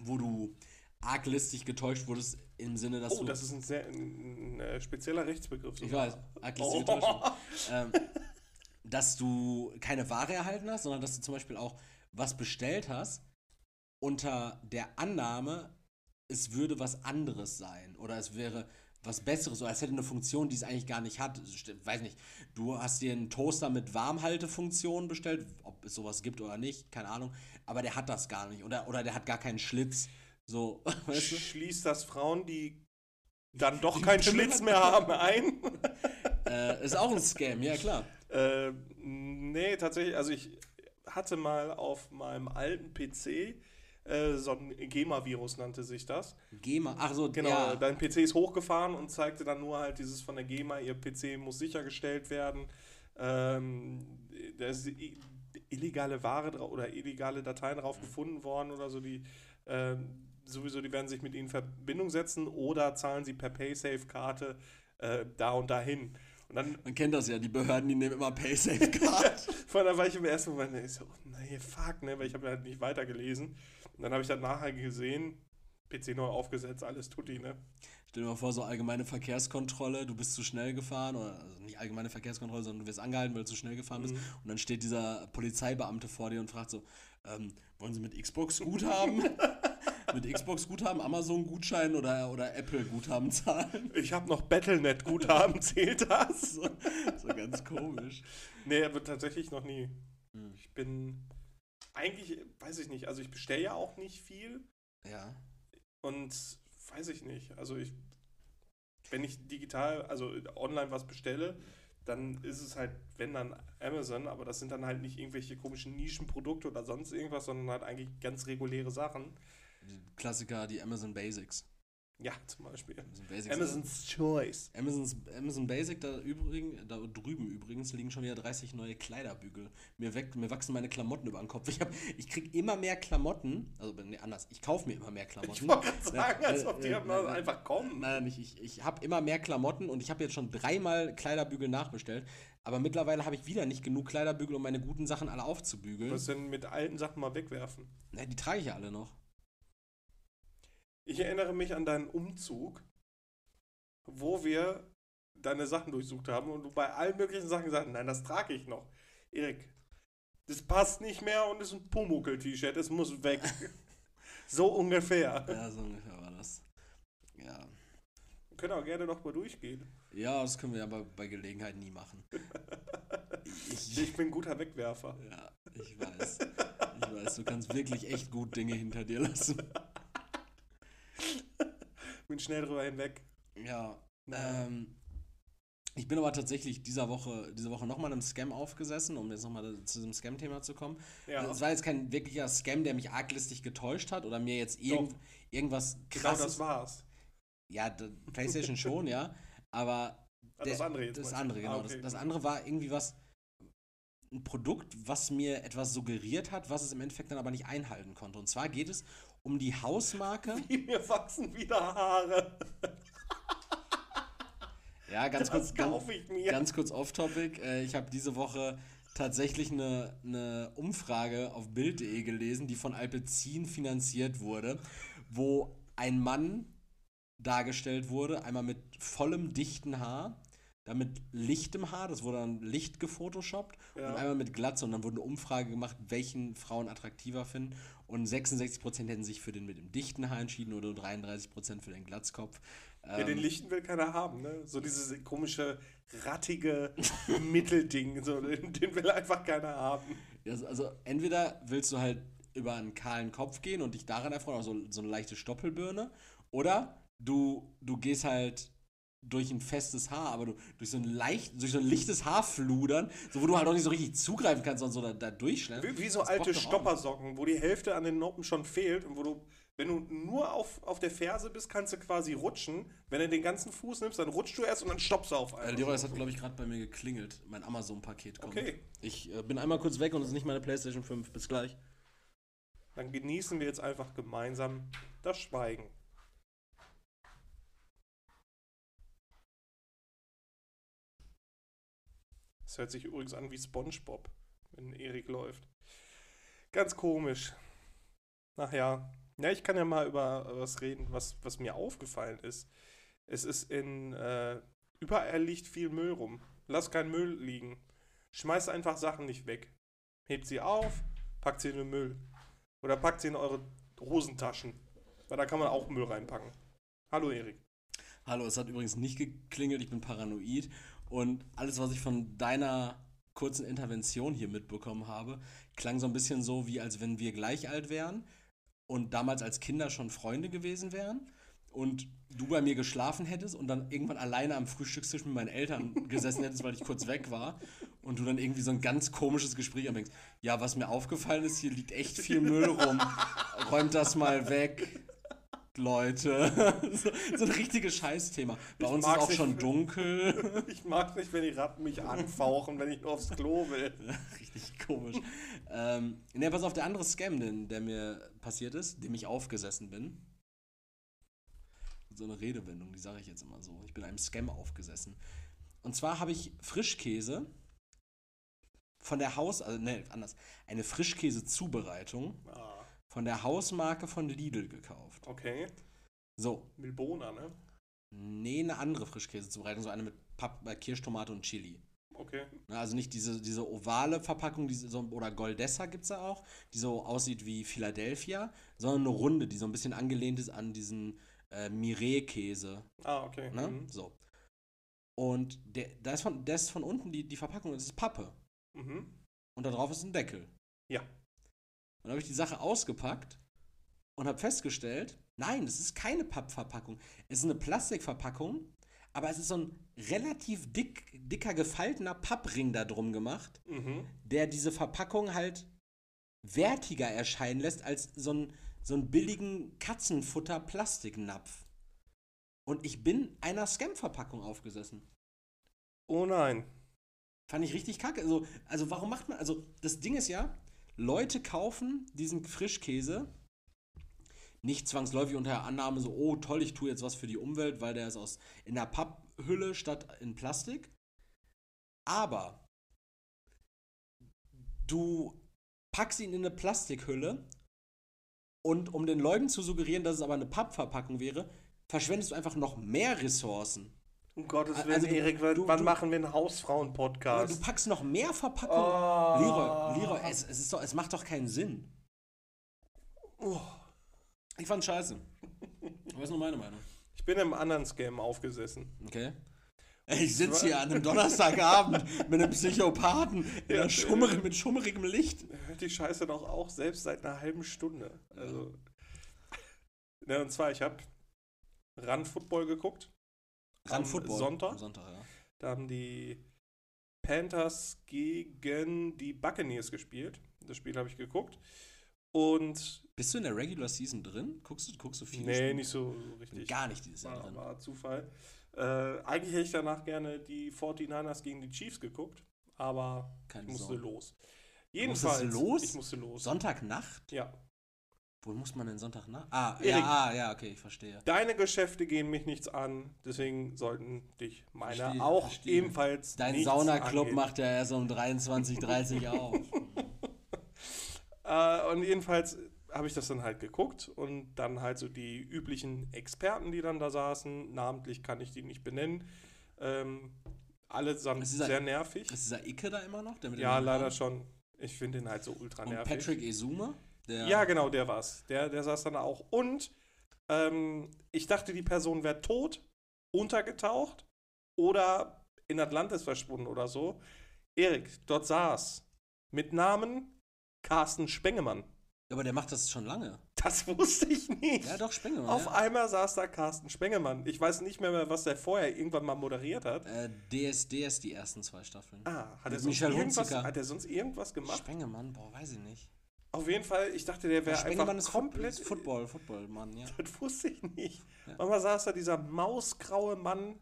wo du arglistig getäuscht wurdest, im Sinne, dass Oh, du. das ist ein sehr ein, ein, äh, spezieller Rechtsbegriff. ich sogar. weiß, arglistige Oh. Täuschung. ähm, dass du keine Ware erhalten hast, sondern dass du zum Beispiel auch was bestellt hast unter der Annahme, es würde was anderes sein oder es wäre was Besseres oder es hätte eine Funktion, die es eigentlich gar nicht hat. Weiß nicht, du hast dir einen Toaster mit Warmhaltefunktion bestellt, ob es sowas gibt oder nicht, keine Ahnung, aber der hat das gar nicht oder, oder der hat gar keinen Schlitz. So, weißt du? Schließt das Frauen, die dann doch Die keinen Schlitz mehr haben, ein? äh, ist auch ein Scam, ja klar. äh, nee, tatsächlich, also ich hatte mal auf meinem alten PC äh, so ein GEMA-Virus nannte sich das. GEMA, ach so, Genau, ja. dein PC ist hochgefahren und zeigte dann nur halt dieses von der GEMA, ihr PC muss sichergestellt werden. Ähm, da ist illegale Ware oder illegale Dateien drauf gefunden worden oder so, die ähm, sowieso, die werden sich mit ihnen in Verbindung setzen oder zahlen sie per PaySafe-Karte äh, da und dahin. Dann Man kennt das ja, die Behörden, die nehmen immer PaySafe-Card. Von da war ich im ersten Moment ich so, nee, fuck, ne, weil ich habe halt nicht weitergelesen. Und dann habe ich dann nachher gesehen, PC neu aufgesetzt, alles tutti, ne? Stell dir mal vor, so allgemeine Verkehrskontrolle, du bist zu schnell gefahren, oder also nicht allgemeine Verkehrskontrolle, sondern du wirst angehalten, weil du zu schnell gefahren bist. Mhm. Und dann steht dieser Polizeibeamte vor dir und fragt so, ähm, wollen Sie mit Xbox Guthaben? mit Xbox Guthaben, Amazon Gutschein oder, oder Apple Guthaben zahlen? Ich habe noch Battlenet-Guthaben, zählt das? So, so ganz komisch. Nee, aber tatsächlich noch nie. Ich bin eigentlich, weiß ich nicht, also ich bestelle ja auch nicht viel Ja. und weiß ich nicht. Also ich, wenn ich digital, also online was bestelle, dann ist es halt, wenn dann Amazon, aber das sind dann halt nicht irgendwelche komischen Nischenprodukte oder sonst irgendwas, sondern halt eigentlich ganz reguläre Sachen. Die Klassiker, die Amazon Basics. Ja, zum Beispiel. Amazon Basics. Amazon's Choice. Amazon's, Amazon Basic, da, übrigens, da drüben übrigens liegen schon wieder 30 neue Kleiderbügel. Mir, weg, mir wachsen meine Klamotten über den Kopf. Ich, hab, ich krieg immer mehr Klamotten, also nee, anders, ich kaufe mir immer mehr Klamotten. Ich wollte gerade sagen, Ja, als äh, ob die äh, halt äh, einfach kommen. Nein, nicht. Ich, ich habe immer mehr Klamotten und ich habe jetzt schon dreimal Kleiderbügel nachbestellt. Aber mittlerweile habe ich wieder nicht genug Kleiderbügel, um meine guten Sachen alle aufzubügeln. Was denn mit alten Sachen mal wegwerfen? Na, die trage ich ja alle noch. Ich erinnere mich an deinen Umzug, wo wir deine Sachen durchsucht haben und du bei allen möglichen Sachen gesagt hast, nein, das trage ich noch. Erik, das passt nicht mehr und ist ein Pumuckl-T-Shirt, es muss weg. so ungefähr. Ja, so ungefähr war das. Ja. Wir können auch gerne noch mal durchgehen. Ja, das können wir aber bei Gelegenheit nie machen. Ich, Ich bin ein guter Wegwerfer. ja, ich weiß. Ich weiß, du kannst wirklich echt gut Dinge hinter dir lassen. Bin schnell drüber hinweg. Ja. Ähm, ich bin aber tatsächlich dieser Woche, diese Woche nochmal einem Scam aufgesessen, um jetzt nochmal zu diesem Scam-Thema zu kommen. Ja, Es war jetzt kein wirklicher Scam, der mich arglistig getäuscht hat oder mir jetzt irgend, irgendwas genau krasses. das war's. ja, PlayStation schon, ja. Aber Ah, das der- andere jetzt. das andere, genau. Ah, okay. das, das andere war irgendwie was, ein Produkt, was mir etwas suggeriert hat, was es im Endeffekt dann aber nicht einhalten konnte. Und zwar geht es um die Hausmarke. Wie mir wachsen wieder Haare. Ja, ganz kurz, Das ganz, kaufe ich mir. ganz kurz off-topic. Äh, ich habe diese Woche tatsächlich eine, eine Umfrage auf Bild.de gelesen, die von Alpecin finanziert wurde, wo ein Mann dargestellt wurde, einmal mit vollem dichten Haar, dann mit lichtem Haar, das wurde dann Licht gefotoshoppt Ja. und einmal mit Glatze und dann wurde eine Umfrage gemacht, welchen Frauen attraktiver finden und 66% hätten sich für den mit dem dichten Haar entschieden oder nur 33% für den Glatzkopf. Ja, den Ähm, Lichten will keiner haben, ne? So dieses komische, rattige Mittelding, so, den, will einfach keiner haben. Also, also entweder willst du halt über einen kahlen Kopf gehen und dich daran erfreuen, also so eine leichte Stoppelbirne, oder du, du gehst halt durch ein festes Haar, aber du durch so ein leicht, durch so ein lichtes Haarfludern, so wo du halt auch nicht so richtig zugreifen kannst, sondern so da, da durchschneiden. Wie, wie so Das alte. Stoppersocken, wo die Hälfte an den Noppen schon fehlt und wo du, wenn du nur auf, auf der Ferse bist, kannst du quasi rutschen. Wenn du den ganzen Fuß nimmst, dann rutschst du erst und dann stoppst du auf Äh, einmal. Leroy, das hat, glaube ich, gerade bei mir geklingelt. Mein Amazon-Paket kommt. Okay. Ich äh, bin einmal kurz weg und es ist nicht meine PlayStation 5. Bis gleich. Dann genießen wir jetzt einfach gemeinsam das Schweigen. Das hört sich übrigens an wie SpongeBob, wenn Erik läuft. Ganz komisch. Ach ja. Ja, ich kann ja mal über was reden, was, was mir aufgefallen ist. Es ist in. Äh, überall liegt viel Müll rum. Lass keinen Müll liegen. Schmeißt einfach Sachen nicht weg. Hebt sie auf, packt sie in den Müll. Oder packt sie in eure Hosentaschen. Weil da kann man auch Müll reinpacken. Hallo Erik. Hallo, es hat übrigens nicht geklingelt, ich bin paranoid. Und alles, was ich von deiner kurzen Intervention hier mitbekommen habe, klang so ein bisschen so, wie als wenn wir gleich alt wären und damals als Kinder schon Freunde gewesen wären. Und du bei mir geschlafen hättest und dann irgendwann alleine am Frühstückstisch mit meinen Eltern gesessen hättest, weil ich kurz weg war. Und du dann irgendwie so ein ganz komisches Gespräch anfängst. Ja, was mir aufgefallen ist, hier liegt echt viel Müll rum. Räumt das mal weg. Leute. so, so ein richtiges Scheißthema. Bei Ich uns ist auch nicht. schon dunkel. Ich mag nicht, wenn die Ratten mich anfauchen, wenn ich nur aufs Klo will. Richtig komisch. ähm, ne, pass auf, der andere Scam, den, der mir passiert ist, dem ich aufgesessen bin. So eine Redewendung, die sage ich jetzt immer so. Ich bin einem Scam aufgesessen. Und zwar habe ich Frischkäse von der Haus, also ne, anders, eine Frischkäse-Zubereitung Ah, von der Hausmarke von Lidl gekauft. okay. So, Milbona, ne? Nee, eine andere Frischkäsezubereitung, so eine mit Papp, äh, Kirschtomate und Chili. Okay. Also nicht diese, diese ovale Verpackung, diese, so, oder Goldessa gibt es da auch, die so aussieht wie Philadelphia, sondern eine runde, die so ein bisschen angelehnt ist an diesen äh, Mireille-Käse. Ah, okay. Ne? Mhm. So. Und der, da ist von, der ist von unten die, die Verpackung, das ist Pappe. Mhm. Und da drauf ist ein Deckel. Ja. Und dann habe ich die Sache ausgepackt und habe festgestellt, nein, es ist keine Pappverpackung. Es ist eine Plastikverpackung, aber es ist so ein relativ dick, dicker, gefaltener Pappring da drum gemacht, Mhm. der diese Verpackung halt wertiger erscheinen lässt als so ein, so einen billigen Katzenfutter-Plastiknapf. Und ich bin einer Scam-Verpackung aufgesessen. Oh nein. Fand ich richtig kacke. Also, also warum macht man. Also, das Ding ist ja, Leute kaufen diesen Frischkäse nicht zwangsläufig unter der Annahme so, oh toll, ich tue jetzt was für die Umwelt, weil der ist aus in der Papphülle statt in Plastik. Aber du packst ihn in eine Plastikhülle und um den Leuten zu suggerieren, dass es aber eine Pappverpackung wäre, verschwendest du einfach noch mehr Ressourcen. Um Gottes Also Willen, du- Erik, wann du- wann machen wir einen Hausfrauen-Podcast? du packst noch mehr Verpackung. Oh. Leroy, Leroy, es, es, ist doch, es macht doch keinen Sinn. Oh. Ich fand's scheiße. Was ist nur meine Meinung? Ich bin im anderen Scam aufgesessen. Okay. Ich sitze hier an einem Donnerstagabend mit einem Psychopathen in einer Schummer, mit schummerigem Licht. Hört die Scheiße doch auch selbst seit einer halben Stunde. Also. Ja, und zwar, ich habe Run Football geguckt. Am. Sonntag? Am Sonntag, ja. Da haben die Panthers gegen die Buccaneers gespielt. Das Spiel habe ich geguckt. Und Bist du in der Regular Season drin? Guckst du, guckst du viel? nee, nicht so richtig. Gar nicht dieses Jahr War, drin. war Zufall. Äh, eigentlich hätte ich danach gerne die 49ers gegen die Chiefs geguckt, aber Keine ich musste Sorge. los. Jedenfalls. du los? Ich musste los. Sonntagnacht? Ja. Wo muss man denn Sonntagnacht? Ah, Erik. ja, ah, ja, okay, ich verstehe. Deine Geschäfte gehen mich nichts an, deswegen sollten dich meine Verstehe, auch verstehe. ebenfalls Dein Saunaclub macht ja erst um 23.30 Uhr auf. Äh, und jedenfalls habe ich das dann halt geguckt und dann halt so die üblichen Experten, die dann da saßen, namentlich kann ich die nicht benennen, ähm, allesamt sehr nervig. Ist dieser Icke da immer noch? Ja, leider schon. Ich finde ihn halt so ultra Und nervig. Patrick Ezuma? Der Ja, genau, der war's. Der, der saß dann auch. Und ähm, ich dachte, die Person wäre tot, untergetaucht oder in Atlantis verschwunden oder so. Erik, dort saß mit Namen Carsten Spengemann. Aber der macht das schon lange. Das wusste ich nicht. Ja, doch, Spengemann. Auf ja. einmal saß da Carsten Spengemann. Ich weiß nicht mehr, mehr, was der vorher irgendwann mal moderiert hat. Äh, DSDS die ersten zwei Staffeln. Ah, hat er, sonst irgendwas, hat er sonst irgendwas gemacht? Spengemann, boah, weiß ich nicht. Auf jeden Fall, ich dachte, der wäre einfach ist komplett komplett Football, Football-Mann, ja. Das wusste ich nicht. Ja. Manchmal saß da dieser mausgraue Mann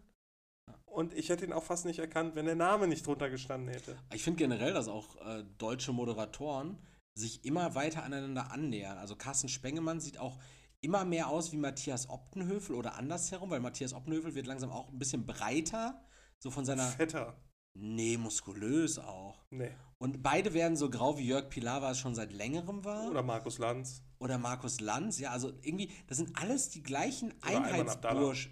und ich hätte ihn auch fast nicht erkannt, wenn der Name nicht drunter gestanden hätte. Ich finde generell, dass auch äh, deutsche Moderatoren sich immer weiter aneinander annähern. Also Carsten Spengemann sieht auch immer mehr aus wie Matthias Optenhöfel oder andersherum, weil Matthias Optenhöfel wird langsam auch ein bisschen breiter, so von seiner, Fetter. nee, muskulös auch. Nee. Und beide werden so grau wie Jörg Pilawa es schon seit längerem war. Oder Markus Lanz. Oder Markus Lanz, ja, also irgendwie, das sind alles die gleichen Einheitsbursch.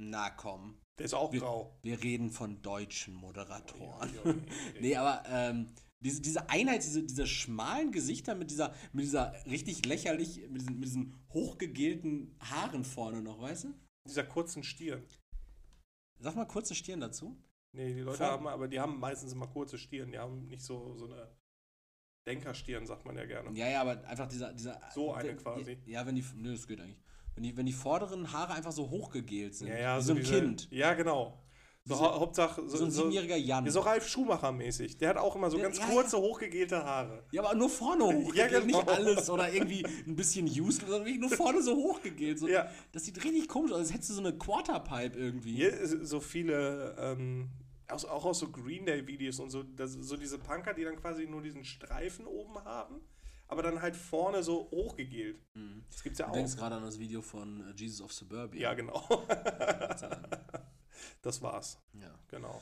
Na komm, Der ist auch Wir- grau. wir reden von deutschen Moderatoren. Ja, ja, ja, ja. nee, aber ähm, diese, diese Einheit, diese, diese schmalen Gesichter mit dieser, mit dieser richtig lächerlich, mit diesen, mit diesen hochgegelten Haaren vorne noch, weißt du? Dieser kurzen Stirn. Sag mal kurze Stirn dazu. Nee, die Leute Vor- haben, aber die haben meistens immer kurze Stirn. Die haben nicht so, so eine Denkerstirn, sagt man ja gerne. Ja, ja, aber einfach dieser. dieser So eine wenn- quasi. Ja, wenn die. Nö, das geht eigentlich. Wenn die, wenn die vorderen Haare einfach so hochgegelt sind. Ja, ja, wie so ein diese- Kind. Ja, genau. So, hau- Hauptsache, so, So ein so, siebenjähriger Jan. ja, so Ralf Schumacher-mäßig. Der hat auch immer so Ja, ganz ja, kurze, hochgegelte Haare. Ja, aber nur vorne hochgegelt, Ja, genau. nicht alles oder irgendwie ein bisschen used, sondern nur vorne so hochgegelt. So. Ja. Das sieht richtig komisch aus, als hättest du so eine Quarterpipe irgendwie. Hier so viele, ähm, aus, auch aus so Green Day-Videos und so, das, so diese Punker, die dann quasi nur diesen Streifen oben haben, aber dann halt vorne so hochgegelt. Das gibt's ja Du auch. denkst gerade an das Video von äh, Jesus of Suburbia. Ja, genau. das war's. Ja, Genau.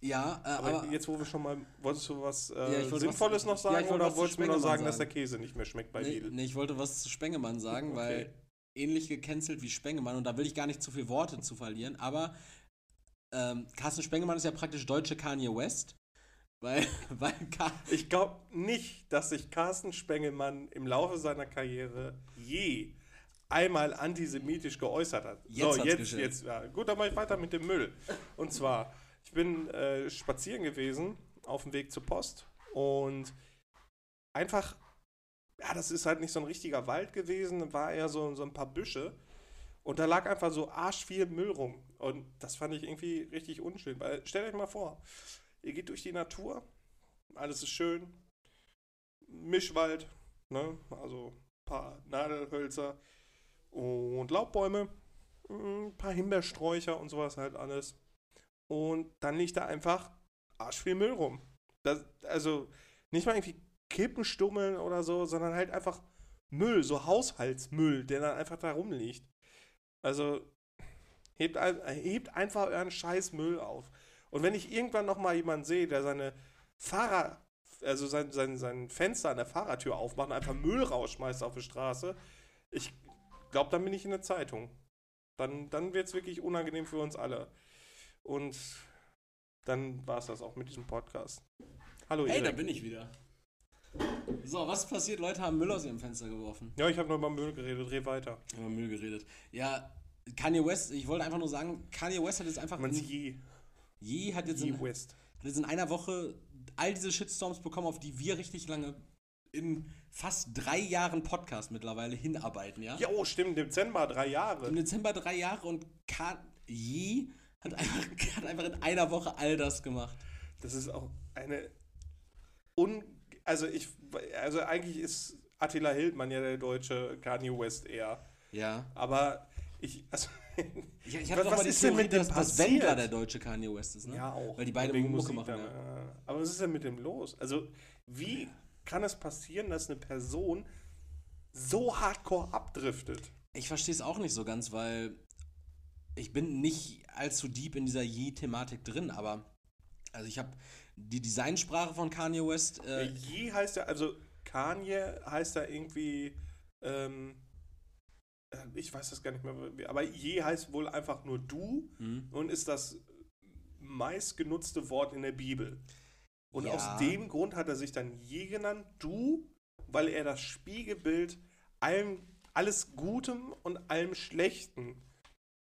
ja äh, Aber, aber, jetzt, wo wir schon mal, wolltest du was Ja, äh, wollte Sinnvolles was- noch sagen ja, wollte oder wolltest du mir nur Spengemann sagen, dass der sagen. Käse nicht mehr schmeckt bei nee, Lidl? nee, ich wollte was zu Spengemann sagen, Okay. weil ähnlich gecancelt wie Spengemann und da will ich gar nicht zu viele Worte zu verlieren, aber ähm, Carsten Spengemann ist ja praktisch deutsche Kanye West. Weil, weil Ich glaube nicht, dass sich Carsten Spengelmann im Laufe seiner Karriere je einmal antisemitisch geäußert hat. Jetzt so, jetzt, geschehen. jetzt, ja. Gut, dann mache ich weiter mit dem Müll. Und zwar, ich bin äh, spazieren gewesen auf dem Weg zur Post und einfach, ja, das ist halt nicht so ein richtiger Wald gewesen, war eher so, so ein paar Büsche. Und da lag einfach so arschviel Müll rum. Und das fand ich irgendwie richtig unschön. Weil, stellt euch mal vor, ihr geht durch die Natur, alles ist schön, Mischwald, ne? also ein paar Nadelhölzer und Laubbäume, ein paar Himbeersträucher und sowas halt alles. Und dann liegt da einfach arschviel Müll rum. Das, also nicht mal irgendwie Kippenstummeln oder so, sondern halt einfach Müll, so Haushaltsmüll, der dann einfach da rumliegt. Also hebt, hebt einfach euren scheiß Müll auf. Und wenn ich irgendwann noch mal jemanden sehe, der seine Fahrer, also sein, sein, sein Fenster an der Fahrertür aufmacht und einfach Müll rausschmeißt auf die Straße, ich glaube, dann bin ich in der Zeitung. Dann, dann wird es wirklich unangenehm für uns alle. Und dann war es das auch mit diesem Podcast. Hallo, Hey, da bin ich wieder. So, was passiert? Leute haben Müll aus ihrem Fenster geworfen. Ja, ich habe nur über Müll geredet, dreh weiter. Über Müll geredet. Ja, Kanye West, ich wollte einfach nur sagen, Kanye West hat jetzt einfach. Man sieht je, je hat jetzt je in, West. hat jetzt in einer Woche all diese Shitstorms bekommen, auf die wir richtig lange in fast drei Jahren Podcast mittlerweile hinarbeiten, ja? Ja, oh, stimmt, Dezember, drei Jahre. Im Dezember drei Jahre und Kanye hat einfach, hat einfach in einer Woche all das gemacht. Das ist auch eine un also ich also eigentlich ist Attila Hildmann ja der deutsche Kanye West eher, Ja. aber ich also Ich, ich Was- was ist denn Theorie, mit dem dass, dass passiert? Wendler der deutsche Kanye West ist, ne? ja auch Weil die beide wegen Mucke Musik machen, dann, ja. äh, aber was ist denn mit dem los? Also wie kann es passieren, dass eine Person so hardcore abdriftet? Ich verstehe es auch nicht so ganz, weil ich bin nicht allzu deep in dieser Ye-Thematik drin, aber also ich habe die Designsprache von Kanye West. Äh, Je heißt ja, also Kanye heißt ja irgendwie, ähm, äh, ich weiß das gar nicht mehr, aber Je heißt wohl einfach nur du hm? und ist das meistgenutzte Wort in der Bibel. Und Ja. aus dem Grund hat er sich dann Je genannt, du, weil er das Spiegelbild allem, alles Gutem und allem Schlechten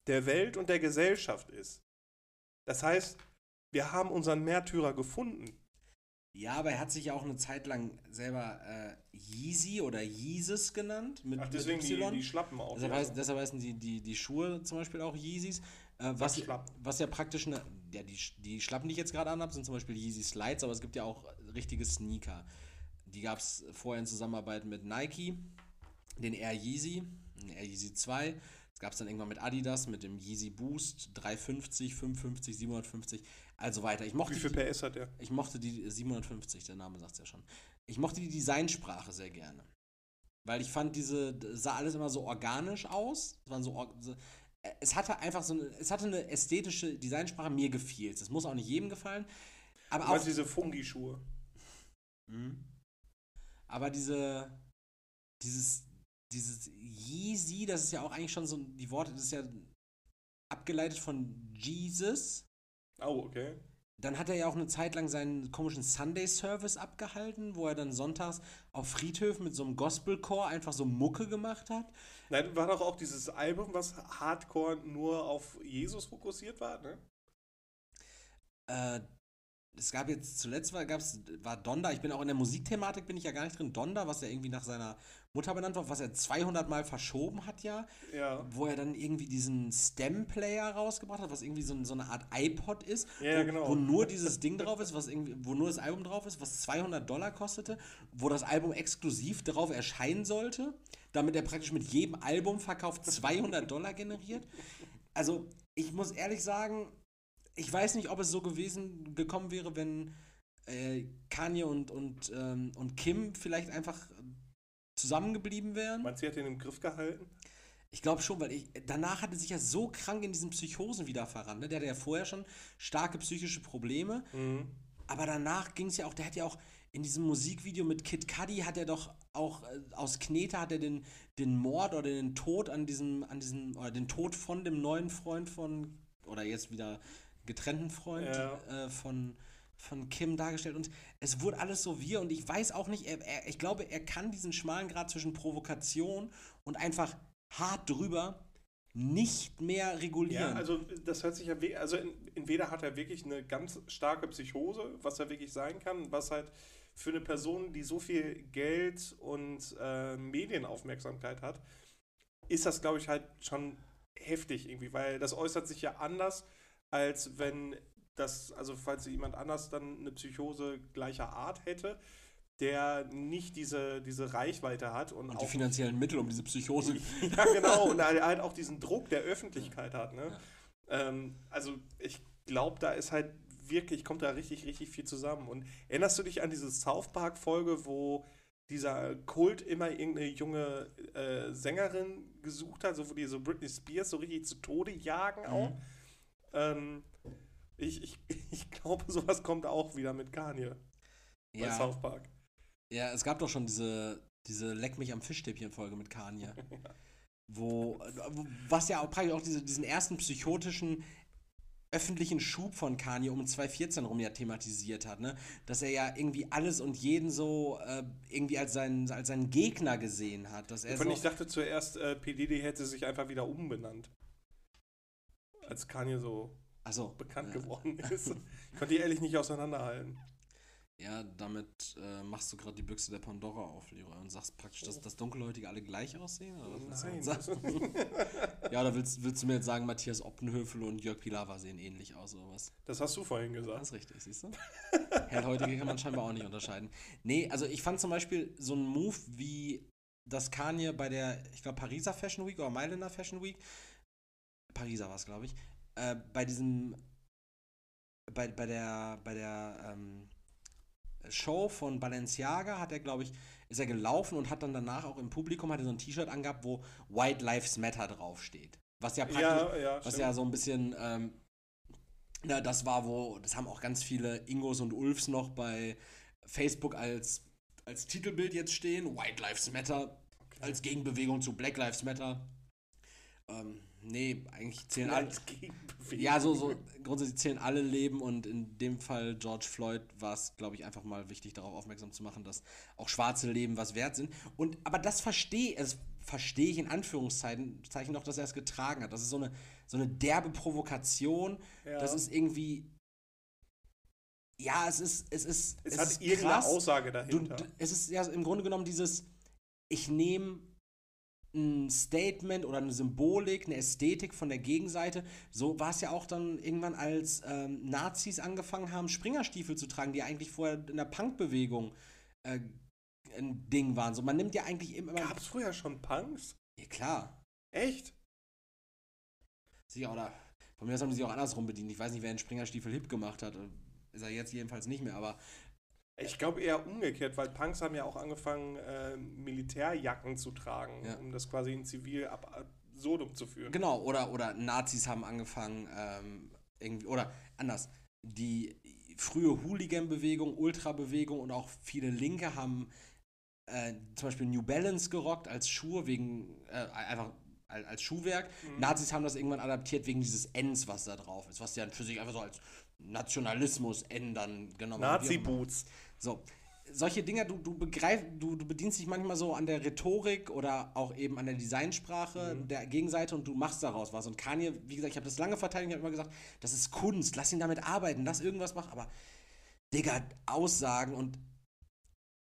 der Welt und der Gesellschaft ist. Das heißt, wir haben unseren Märtyrer gefunden. Ja, aber er hat sich ja auch eine Zeit lang selber äh, Yeezy oder Yeezus genannt. Mit, Ach, deswegen mit die, Y. die Schlappen auch. Deshalb, ja. heißt, deshalb heißen die, die, die Schuhe zum Beispiel auch Yeezys. Äh, was, was ja praktisch eine. Ja, die, die Schlappen, die ich jetzt gerade anhabe, sind zum Beispiel Yeezy Slides, aber es gibt ja auch richtige Sneaker. Die gab es vorher in Zusammenarbeit mit Nike, den Air Yeezy, den Air Yeezy 2. Das gab es dann irgendwann mit Adidas, mit dem Yeezy Boost 350, 550, 750, also weiter. Ich mochte Wie viel PS hat der? ich mochte die 750, der Name sagt es ja schon. Ich mochte die Designsprache sehr gerne. Weil ich fand diese, das sah alles immer so organisch aus. Es waren so, es hatte einfach so eine, es hatte eine ästhetische Designsprache, mir gefiel Es muss auch nicht jedem gefallen. Aber auch. diese Fungi-Schuhe? Mhm. Aber diese, dieses, dieses Yeezy, das ist ja auch eigentlich schon so, die Worte, das ist ja abgeleitet von Jesus. Oh, okay. Dann hat er ja auch eine Zeit lang seinen komischen Sunday-Service abgehalten, wo er dann sonntags auf Friedhöfen mit so einem Gospelchor einfach so Mucke gemacht hat. Nein, war doch auch dieses Album, was hardcore nur auf Jesus fokussiert war, ne? Äh, es gab jetzt zuletzt war, gab's, war Donda, ich bin auch in der Musikthematik, bin ich ja gar nicht drin. Donda, was er irgendwie nach seiner Mutter benannt war, was er 200 Mal verschoben hat, ja. Ja. Wo er dann irgendwie diesen Stem-Player rausgebracht hat, was irgendwie so, so eine Art iPod ist. Ja, wo, genau. Wo nur dieses Ding drauf ist, was irgendwie, wo nur das Album drauf ist, was 200 Dollar kostete, wo das Album exklusiv darauf erscheinen sollte, damit er praktisch mit jedem Albumverkauf 200 Dollar generiert. Also, ich muss ehrlich sagen, ich weiß nicht, ob es so gewesen gekommen wäre, wenn äh, Kanye und, und, ähm, und Kim vielleicht einfach zusammengeblieben wären. Meinst du, sie hat den im Griff gehalten? Ich glaube schon, weil ich, danach hatte sich ja so krank in diesen Psychosen wieder verrannt. Ne? Der hatte ja vorher schon starke psychische Probleme. Mhm. Aber danach ging es ja auch, der hat ja auch in diesem Musikvideo mit Kid Cudi hat er doch auch äh, aus Knete hat er den, den Mord oder den Tod an diesem, an diesem, oder den Tod von dem neuen Freund von, oder jetzt wieder getrennten Freund Ja. äh, von, von Kim dargestellt. Und es wurde alles so wir und ich weiß auch nicht, er, er, ich glaube, er kann diesen schmalen Grad zwischen Provokation und einfach hart drüber nicht mehr regulieren. Ja, also das hört sich ja, also entweder hat er wirklich eine ganz starke Psychose, was er wirklich sein kann, was halt für eine Person, die so viel Geld und äh, Medienaufmerksamkeit hat, ist das, glaube ich, halt schon heftig irgendwie, weil das äußert sich ja anders, als wenn das, also falls jemand anders dann eine Psychose gleicher Art hätte, der nicht diese, diese Reichweite hat und, und die finanziellen Mittel, um diese Psychose. ja, genau. Und halt halt auch diesen Druck der Öffentlichkeit hat. Ne? Ähm, also ich glaube, da ist halt wirklich, kommt da richtig, richtig viel zusammen. Und erinnerst du dich an diese South Park-Folge, wo dieser Kult immer irgendeine junge äh, Sängerin gesucht hat, so wo die so Britney Spears so richtig zu Tode jagen auch? Ähm, ich ich, ich glaube, sowas kommt auch wieder mit Kanye bei ja, South Park. ja, es gab doch schon diese, diese Leck mich am Fischstäbchen-Folge mit Kanye. wo, was ja auch praktisch auch diese, diesen ersten psychotischen öffentlichen Schub von Kanye um 2014 rum ja thematisiert hat, ne? Dass er ja irgendwie alles und jeden so äh, irgendwie als seinen, als seinen Gegner gesehen hat. Dass er Von so, ich dachte zuerst, äh, P. Diddy hätte sich einfach wieder umbenannt. Als Kanye so also, bekannt äh, geworden ist. Ich konnte die ehrlich nicht auseinanderhalten. Ja, damit äh, machst du gerade die Büchse der Pandora auf, Leroy, und sagst praktisch, dass, dass Dunkelhäutige alle gleich aussehen? Oder was Nein. ja, oder willst, willst du mir jetzt sagen, Matthias Oppenhöfel und Jörg Pilawa sehen ähnlich aus oder was? Das hast du vorhin Das gesagt. ist richtig, siehst du? Hellhäutige kann man scheinbar auch nicht unterscheiden. Nee, also ich fand zum Beispiel so einen Move wie das Kanye bei der, ich glaube, Pariser Fashion Week oder Mailänder Fashion Week, Pariser war es, glaube ich, äh, bei diesem, bei, bei der, bei der ähm, Show von Balenciaga hat er, glaube ich, ist er gelaufen und hat dann danach auch im Publikum hat er so ein T-Shirt angehabt, wo White Lives Matter draufsteht. Was ja praktisch, Ja, ja, was stimmt. ja so ein bisschen, ähm, na, das war, wo, das haben auch ganz viele Ingos und Ulfs noch bei Facebook als, als Titelbild jetzt stehen. White Lives Matter als Gegenbewegung zu Black Lives Matter. Ähm, nee, eigentlich zählen alle. Ja, so, so grundsätzlich zählen alle Leben und in dem Fall George Floyd war es, glaube ich, einfach mal wichtig, darauf aufmerksam zu machen, dass auch schwarze Leben was wert sind. Und aber das verstehe es verstehe ich in Anführungszeichen Zeichen noch, dass er es getragen hat. Das ist so eine, so eine derbe Provokation. Ja. Das ist irgendwie. Ja, es ist, es ist. es, hat ist irgendeine krass. Aussage Du, dahinter. d- es ist ja im Grunde genommen dieses, ich nehme ein Statement oder eine Symbolik, eine Ästhetik von der Gegenseite. So war es ja auch dann irgendwann, als ähm, Nazis angefangen haben, Springerstiefel zu tragen, die eigentlich vorher in der Punkbewegung äh, ein Ding waren. So, man nimmt ja eigentlich immer. Gab es früher schon Punks? Ja, klar. Echt? Sicher, oder von mir aus haben die sich auch andersrum bedient. Ich weiß nicht, wer den Springerstiefel hip gemacht hat. Ist er jetzt jedenfalls nicht mehr, aber Ich glaube eher umgekehrt, weil Punks haben ja auch angefangen, äh, Militärjacken zu tragen, Ja. um das quasi in Zivil ab absurdum zu führen. Genau, oder, oder Nazis haben angefangen, ähm, irgendwie, oder anders, die frühe Hooligan-Bewegung, Ultra-Bewegung und auch viele Linke haben äh, zum Beispiel New Balance gerockt als Schuhe, wegen, äh, einfach als, als Schuhwerk. Nazis haben das irgendwann adaptiert wegen dieses Ns, was da drauf ist, was die dann für sich einfach so als Nationalismus-N dann genommen. Nazi-Boots. So, solche Dinge, du, du begreifst, du, du bedienst dich manchmal so an der Rhetorik oder auch eben an der Designsprache der Gegenseite und du machst daraus was. Und Kanye, wie gesagt, ich habe das lange verteidigt, ich habe immer gesagt, das ist Kunst, lass ihn damit arbeiten, lass irgendwas machen, aber Digga, Aussagen und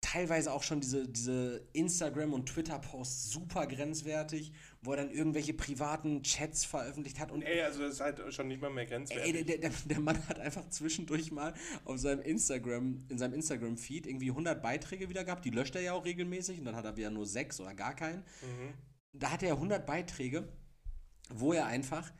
teilweise auch schon diese, diese Instagram- und Twitter-Posts super grenzwertig, wo er dann irgendwelche privaten Chats veröffentlicht hat und Ey, also das ist halt schon nicht mal mehr grenzwertig. Ey, der, der, der Mann hat einfach zwischendurch mal auf seinem Instagram, in seinem Instagram-Feed irgendwie 100 Beiträge wieder gehabt. Die löscht er ja auch regelmäßig und dann hat er wieder nur sechs oder gar keinen. Da hat er 100 Beiträge, wo er einfach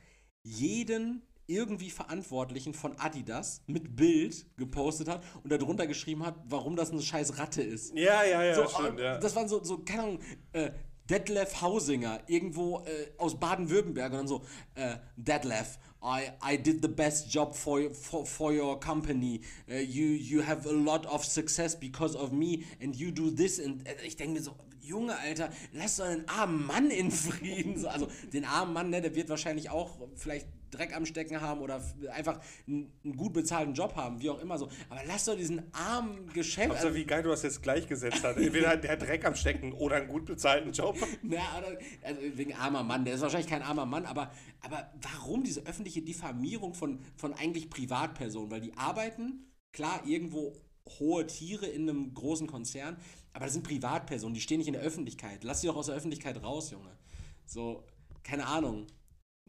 jeden irgendwie Verantwortlichen von Adidas mit Bild gepostet hat und darunter geschrieben hat, warum das eine scheiß Ratte ist. ja, ja, ja, So, stimmt, äh, ja. Das waren so, so keine Ahnung, äh, Detlef Hausinger, irgendwo äh, aus Baden-Württemberg und dann so, äh, Detlef, I, I did the best job for, your- for, for your company. Uh, you, you have a lot of success because of me and you do this. And äh, ich denke mir so, Junge, Alter, lass doch den armen Mann in Frieden. So, Also den armen Mann, ne, der wird wahrscheinlich auch vielleicht Dreck am Stecken haben oder einfach einen, einen gut bezahlten Job haben, wie auch immer so. Aber lass doch diesen armen Geschäft. Also wie geil du das jetzt gleichgesetzt hast. Entweder hat der Dreck am Stecken oder einen gut bezahlten Job. Na, oder, also wegen armer Mann, der ist wahrscheinlich kein armer Mann, aber, aber warum diese öffentliche Diffamierung von, von eigentlich Privatpersonen? Weil die arbeiten, klar, irgendwo hohe Tiere in einem großen Konzern, aber das sind Privatpersonen, die stehen nicht in der Öffentlichkeit. Lass sie doch aus der Öffentlichkeit raus, Junge. So, keine Ahnung,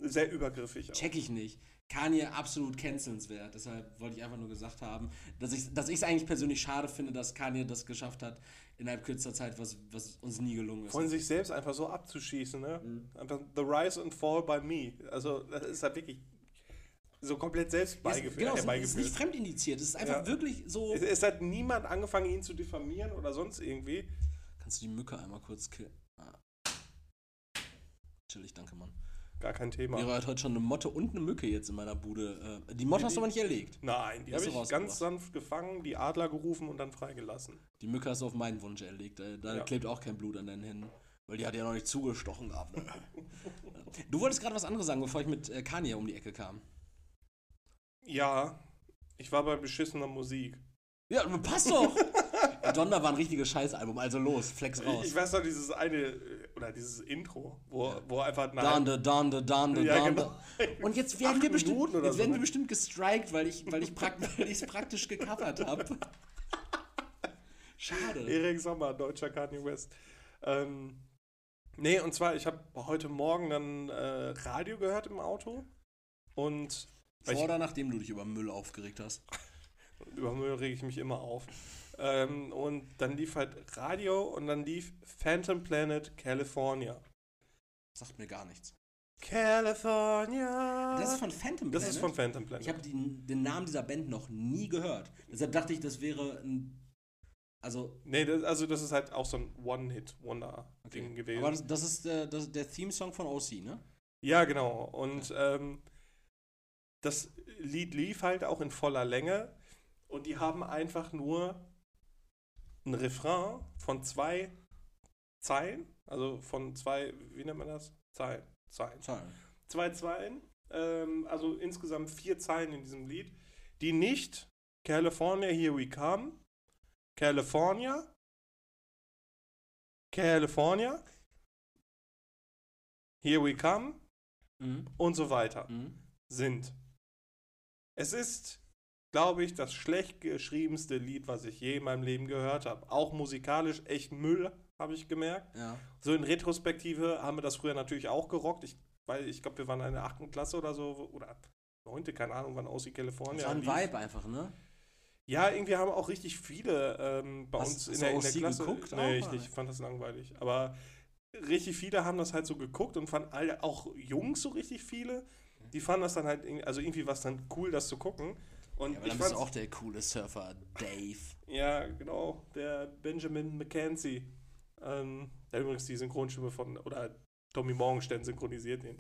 Sehr übergriffig. Auch. check ich nicht. Kanye absolut cancelnswert. Deshalb wollte ich einfach nur gesagt haben, dass ich dass es eigentlich persönlich schade finde, dass Kanye das geschafft hat innerhalb kürzester Zeit, was, was uns nie gelungen ist. Von sich selbst einfach so abzuschießen, ne? Mhm. Einfach the rise and fall by me. Also das ist halt wirklich so komplett selbst beigeführt. genau, es ist herbeigeführt. nicht fremdindiziert. Es ist einfach Ja. wirklich so. Es, es hat niemand angefangen, ihn zu diffamieren oder sonst irgendwie. Kannst du die Mücke einmal kurz killen? Ah. Chillig, danke, Mann. Gar kein Thema. Mira hat heute schon eine Motte und eine Mücke jetzt in meiner Bude. Äh, die Motte hast du aber nicht erlegt. Nein, die Hast habe du ich ganz sanft gefangen, die Adler gerufen und dann freigelassen. Die Mücke hast du auf meinen Wunsch erlegt. Da Ja. klebt auch kein Blut an deinen Händen. Weil die hat ja noch nicht zugestochen gehabt. Ne? du wolltest gerade was anderes sagen, bevor ich mit äh, Kanye um die Ecke kam. Ja, ich war bei beschissener Musik. Ja, passt doch! Donner war ein richtiges Scheißalbum, also los, flex raus. Ich weiß noch dieses eine, äh, oder dieses Intro, wo, wo einfach eine Dande, dande, dande, Ja, dande. genau. Und jetzt werden wir bestimmt, jetzt so, werden wir bestimmt gestrikt, weil ich weil ich prakt, weil ich es praktisch gecovert habe. Schade. Erik Sommer, deutscher Kanye West. Ähm, nee, und zwar, ich habe heute Morgen dann äh, Radio gehört im Auto und Vor oder nachdem du dich über Müll aufgeregt hast? über Müll rege ich mich immer auf. Ähm, und dann lief halt Radio und dann lief Phantom Planet California. Sagt mir gar nichts. California. Das ist von Phantom Das Planet? ist von Phantom Planet. Ich habe den, Namen dieser Band noch nie gehört. Deshalb dachte ich, das wäre ein. Also, nee, das, also das ist halt auch so ein One-Hit-Wonder-Ding gewesen. aber das, das ist der, das, der Theme-Song von OC, ne? Ja, genau. Und ähm, das Lied lief halt auch in voller Länge und die haben einfach nur ein Refrain von zwei Zeilen, also von zwei, wie nennt man das? Zeilen. Zeilen. Zahlen. Zwei Zeilen, ähm, also insgesamt vier Zeilen in diesem Lied, die nicht California, here we come, California, California, here we come Mhm. und so weiter Mhm. sind. Es ist, glaube ich, das schlecht geschriebenste Lied, was ich je in meinem Leben gehört habe. Auch musikalisch echt Müll, habe ich gemerkt. Ja. So in Retrospektive haben wir das früher natürlich auch gerockt. Ich, weil ich glaube, wir waren in der achten Klasse oder so, oder neunte, keine Ahnung, wann aus die California. Das war ein lief. Vibe einfach, ne? Ja, irgendwie haben auch richtig viele ähm, bei Hast- uns in der, in der Klasse. geguckt nee, auch, ich nicht, fand das langweilig. Aber richtig viele haben das halt so geguckt und fanden alle, auch Jungs so richtig viele, die fanden das dann halt, also irgendwie war es dann cool, das zu gucken. Und Ja, aber ich dann bist auch der coole Surfer, Dave. Ja, genau, der Benjamin McKenzie. Ähm, der übrigens die Synchronstimme von, oder Tommy Morgenstern synchronisiert den.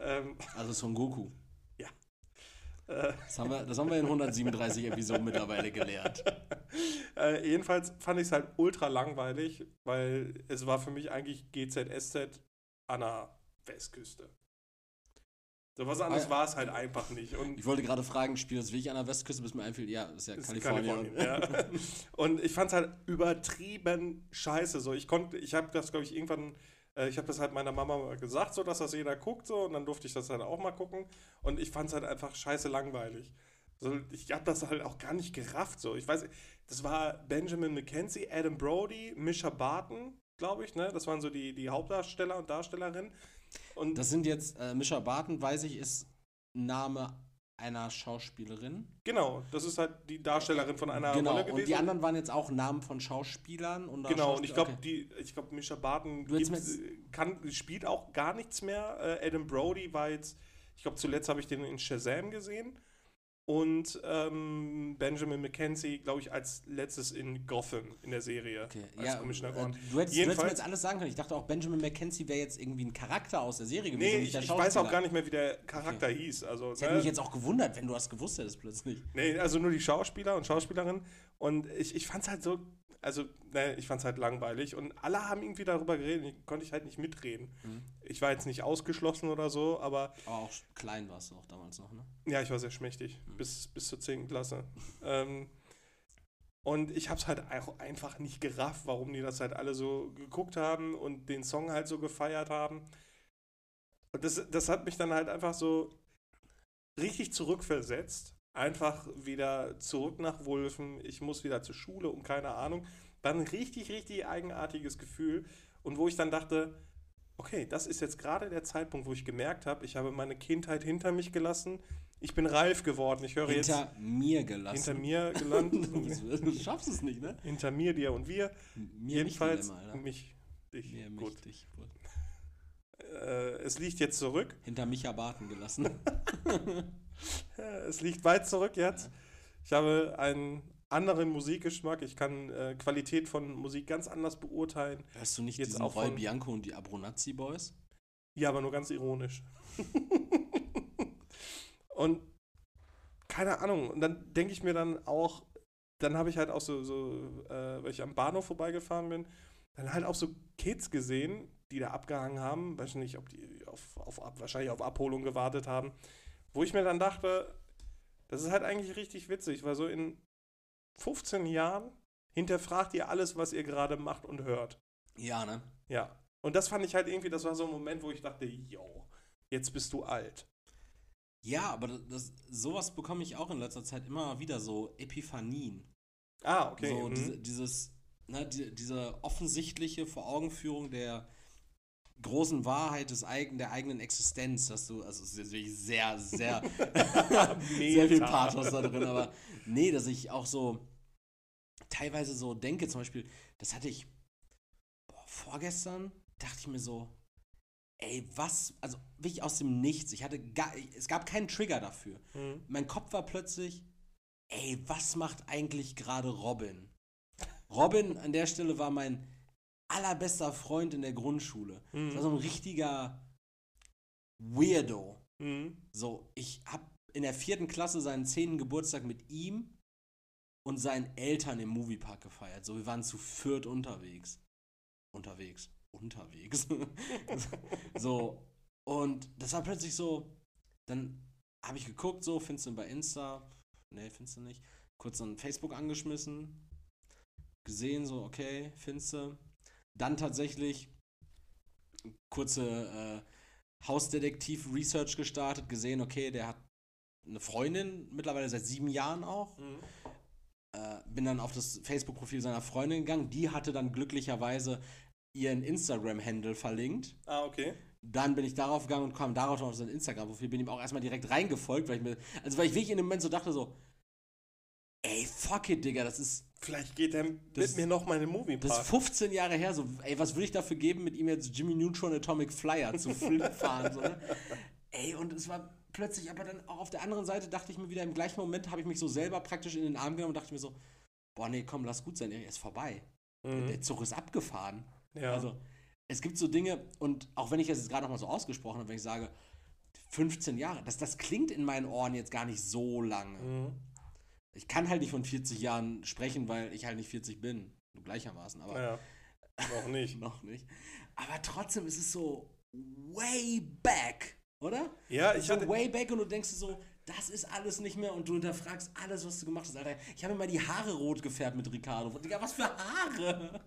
Ähm, Also Son Goku. äh, Das haben wir, das haben wir in 137 Episoden mittlerweile gelernt. äh, jedenfalls fand ich es halt ultra langweilig, weil es war für mich eigentlich GZSZ an der Westküste. So was anderes Ah, war es halt einfach nicht. Und Ich wollte gerade fragen, spielt das wirklich an der Westküste, bis mir einfiel, ja, das ist ja ist Kalifornien. Kalifornien, ja. Und ich fand es halt übertrieben scheiße. So, ich konnte, ich habe das, glaube ich, irgendwann, äh, ich habe das halt meiner Mama mal gesagt, so dass das jeder guckt, so, und dann durfte ich das halt auch mal gucken. Und ich fand es halt einfach scheiße langweilig. So, ich habe das halt auch gar nicht gerafft. So, ich weiß, das war Benjamin McKenzie, Adam Brody, Misha Barton, glaube ich, ne? Das waren so die, die Hauptdarsteller und Darstellerinnen. Und Das sind jetzt, äh, Mischa Barton, weiß ich, ist Name einer Schauspielerin. genau, das ist halt die Darstellerin von einer genau, Rolle gewesen. und die anderen waren jetzt auch Namen von Schauspielern. Und Genau, und ich glaube, okay. die, ich glaube, Mischa Barton kann, spielt auch gar nichts mehr. Äh, Adam Brody war jetzt, ich glaube, zuletzt habe ich den in Shazam gesehen. Und ähm, Benjamin McKenzie, glaube ich, als letztes in Gotham in der Serie. Okay, als ja, Commissioner äh, Gordon. du, hättest, du hättest mir jetzt alles sagen können. Ich dachte auch, Benjamin McKenzie wäre jetzt irgendwie ein Charakter aus der Serie gewesen. Nee, ich, ich weiß auch gar nicht mehr, wie der Charakter hieß. Also, Das hätte ne? mich jetzt auch gewundert, wenn du das gewusst hättest plötzlich. Nee, also nur die Schauspieler und Schauspielerinnen. Und ich, ich fand es halt so, also, ne, ich fand es halt langweilig. Und alle haben irgendwie darüber geredet. Ich konnte ich halt nicht mitreden. Mhm. Ich war jetzt nicht ausgeschlossen oder so, aber Aber auch klein warst du auch damals noch, ne? ja, ich war sehr schmächtig. Bis, bis zur 10. Klasse. ähm, und ich habe es halt auch einfach nicht gerafft, warum die das halt alle so geguckt haben und den Song halt so gefeiert haben. Und das, das hat mich dann halt einfach so richtig zurückversetzt. Einfach wieder zurück nach Wulfen. Ich muss wieder zur Schule und keine Ahnung. War ein richtig, richtig eigenartiges Gefühl. Und wo ich dann dachte, okay, das ist jetzt gerade der Zeitpunkt, wo ich gemerkt habe, ich habe meine Kindheit hinter mich gelassen. Ich bin reif geworden. Ich höre jetzt Hinter mir gelassen. hinter mir gelandet. du, schaffst es nicht, ne? hinter mir, dir und wir. Mir Jedenfalls Mich, Dilemma, mich, dich. Mir, Gut. mich, dich. Gut. Äh, es liegt jetzt zurück. Hinter Micha Barten gelassen. Es liegt weit zurück jetzt. Ich habe einen anderen Musikgeschmack. Ich kann äh, Qualität von Musik ganz anders beurteilen. Hörst du nicht Jetzt diesen auch Roy von- Bianco und die Abronazzi Boys? Ja, aber nur ganz ironisch. und keine Ahnung. Und dann denke ich mir dann auch, dann habe ich halt auch so, so äh, weil ich am Bahnhof vorbeigefahren bin, dann halt auch so Kids gesehen, die da abgehangen haben. Weiß nicht, ob die auf, auf, wahrscheinlich auf Abholung gewartet haben. Wo ich mir dann dachte, das ist halt eigentlich richtig witzig, weil so in 15 Jahren hinterfragt ihr alles, was ihr gerade macht und hört. Ja, ne? Ja. Und das fand ich halt irgendwie, das war so ein Moment, wo ich dachte, yo, jetzt bist du alt. Ja, aber das, sowas bekomme ich auch in letzter Zeit immer wieder, so Epiphanien. Ah, okay. so mhm. diese, dieses, ne, die, diese offensichtliche Voraugenführung der großen Wahrheit des eigen, der eigenen Existenz, dass du, also es ist natürlich sehr, sehr, sehr viel. Pathos da drin, aber nee, dass ich auch so teilweise so denke, zum Beispiel, das hatte ich boah, vorgestern, dachte ich mir so, ey, was, also wirklich aus dem Nichts, ich hatte gar, es gab keinen Trigger dafür. Mhm. Mein Kopf war plötzlich, ey, was macht eigentlich gerade Robin? Robin an der Stelle war mein allerbester Freund in der Grundschule. Mhm. Das war so ein richtiger Weirdo. Mhm. So, ich hab in der vierten Klasse seinen zehnten Geburtstag mit ihm und seinen Eltern im Moviepark gefeiert. So, wir waren zu viert unterwegs. Unterwegs. Unterwegs. so, und das war plötzlich so, dann habe ich geguckt, so, findest du ihn bei Insta? Nee, findest du nicht. Kurz dann Facebook angeschmissen, gesehen, so, okay, findest du. Dann tatsächlich kurze äh, Hausdetektiv-Research gestartet, gesehen, okay, der hat eine Freundin, mittlerweile seit sieben Jahren auch. Mhm. Äh, bin dann auf das Facebook-Profil seiner Freundin gegangen. Die hatte dann glücklicherweise ihren Instagram-Handle verlinkt. Ah, okay. Dann bin ich darauf gegangen und kam darauf auf sein Instagram-Profil, bin ihm auch erstmal direkt reingefolgt, weil ich mir, also weil ich wirklich in dem Moment so dachte so, ey, fuck it, Digga, das ist, Vielleicht geht er mit Das- mir noch mal in den Movie das ist Park. 15 Jahre her, so, ey, was würde ich dafür geben, mit ihm jetzt Jimmy Neutron Atomic Flyer zu fahren, so, ne? Ey, und es war plötzlich, aber dann auch auf der anderen Seite dachte ich mir wieder, im gleichen Moment habe ich mich so selber praktisch in den Arm genommen und dachte mir so, boah, nee, komm, lass gut sein, er ist vorbei. Mhm. Der Zug ist abgefahren. Ja. Also, es gibt so Dinge, und auch wenn ich das jetzt gerade nochmal so ausgesprochen habe, wenn ich sage, 15 Jahre, das, das klingt in meinen Ohren jetzt gar nicht so lange. mhm. Ich kann halt nicht von 40 Jahren sprechen, weil ich halt nicht 40 bin. Nur gleichermaßen, aber ja. Noch nicht. noch nicht. Aber trotzdem ist es so way back, oder? Ja, ich so hatte. way back und du denkst so, das ist alles nicht mehr und du hinterfragst alles, was du gemacht hast, Alter. Ich habe mir mal die Haare rot gefärbt mit Ricardo. Digga, was für Haare?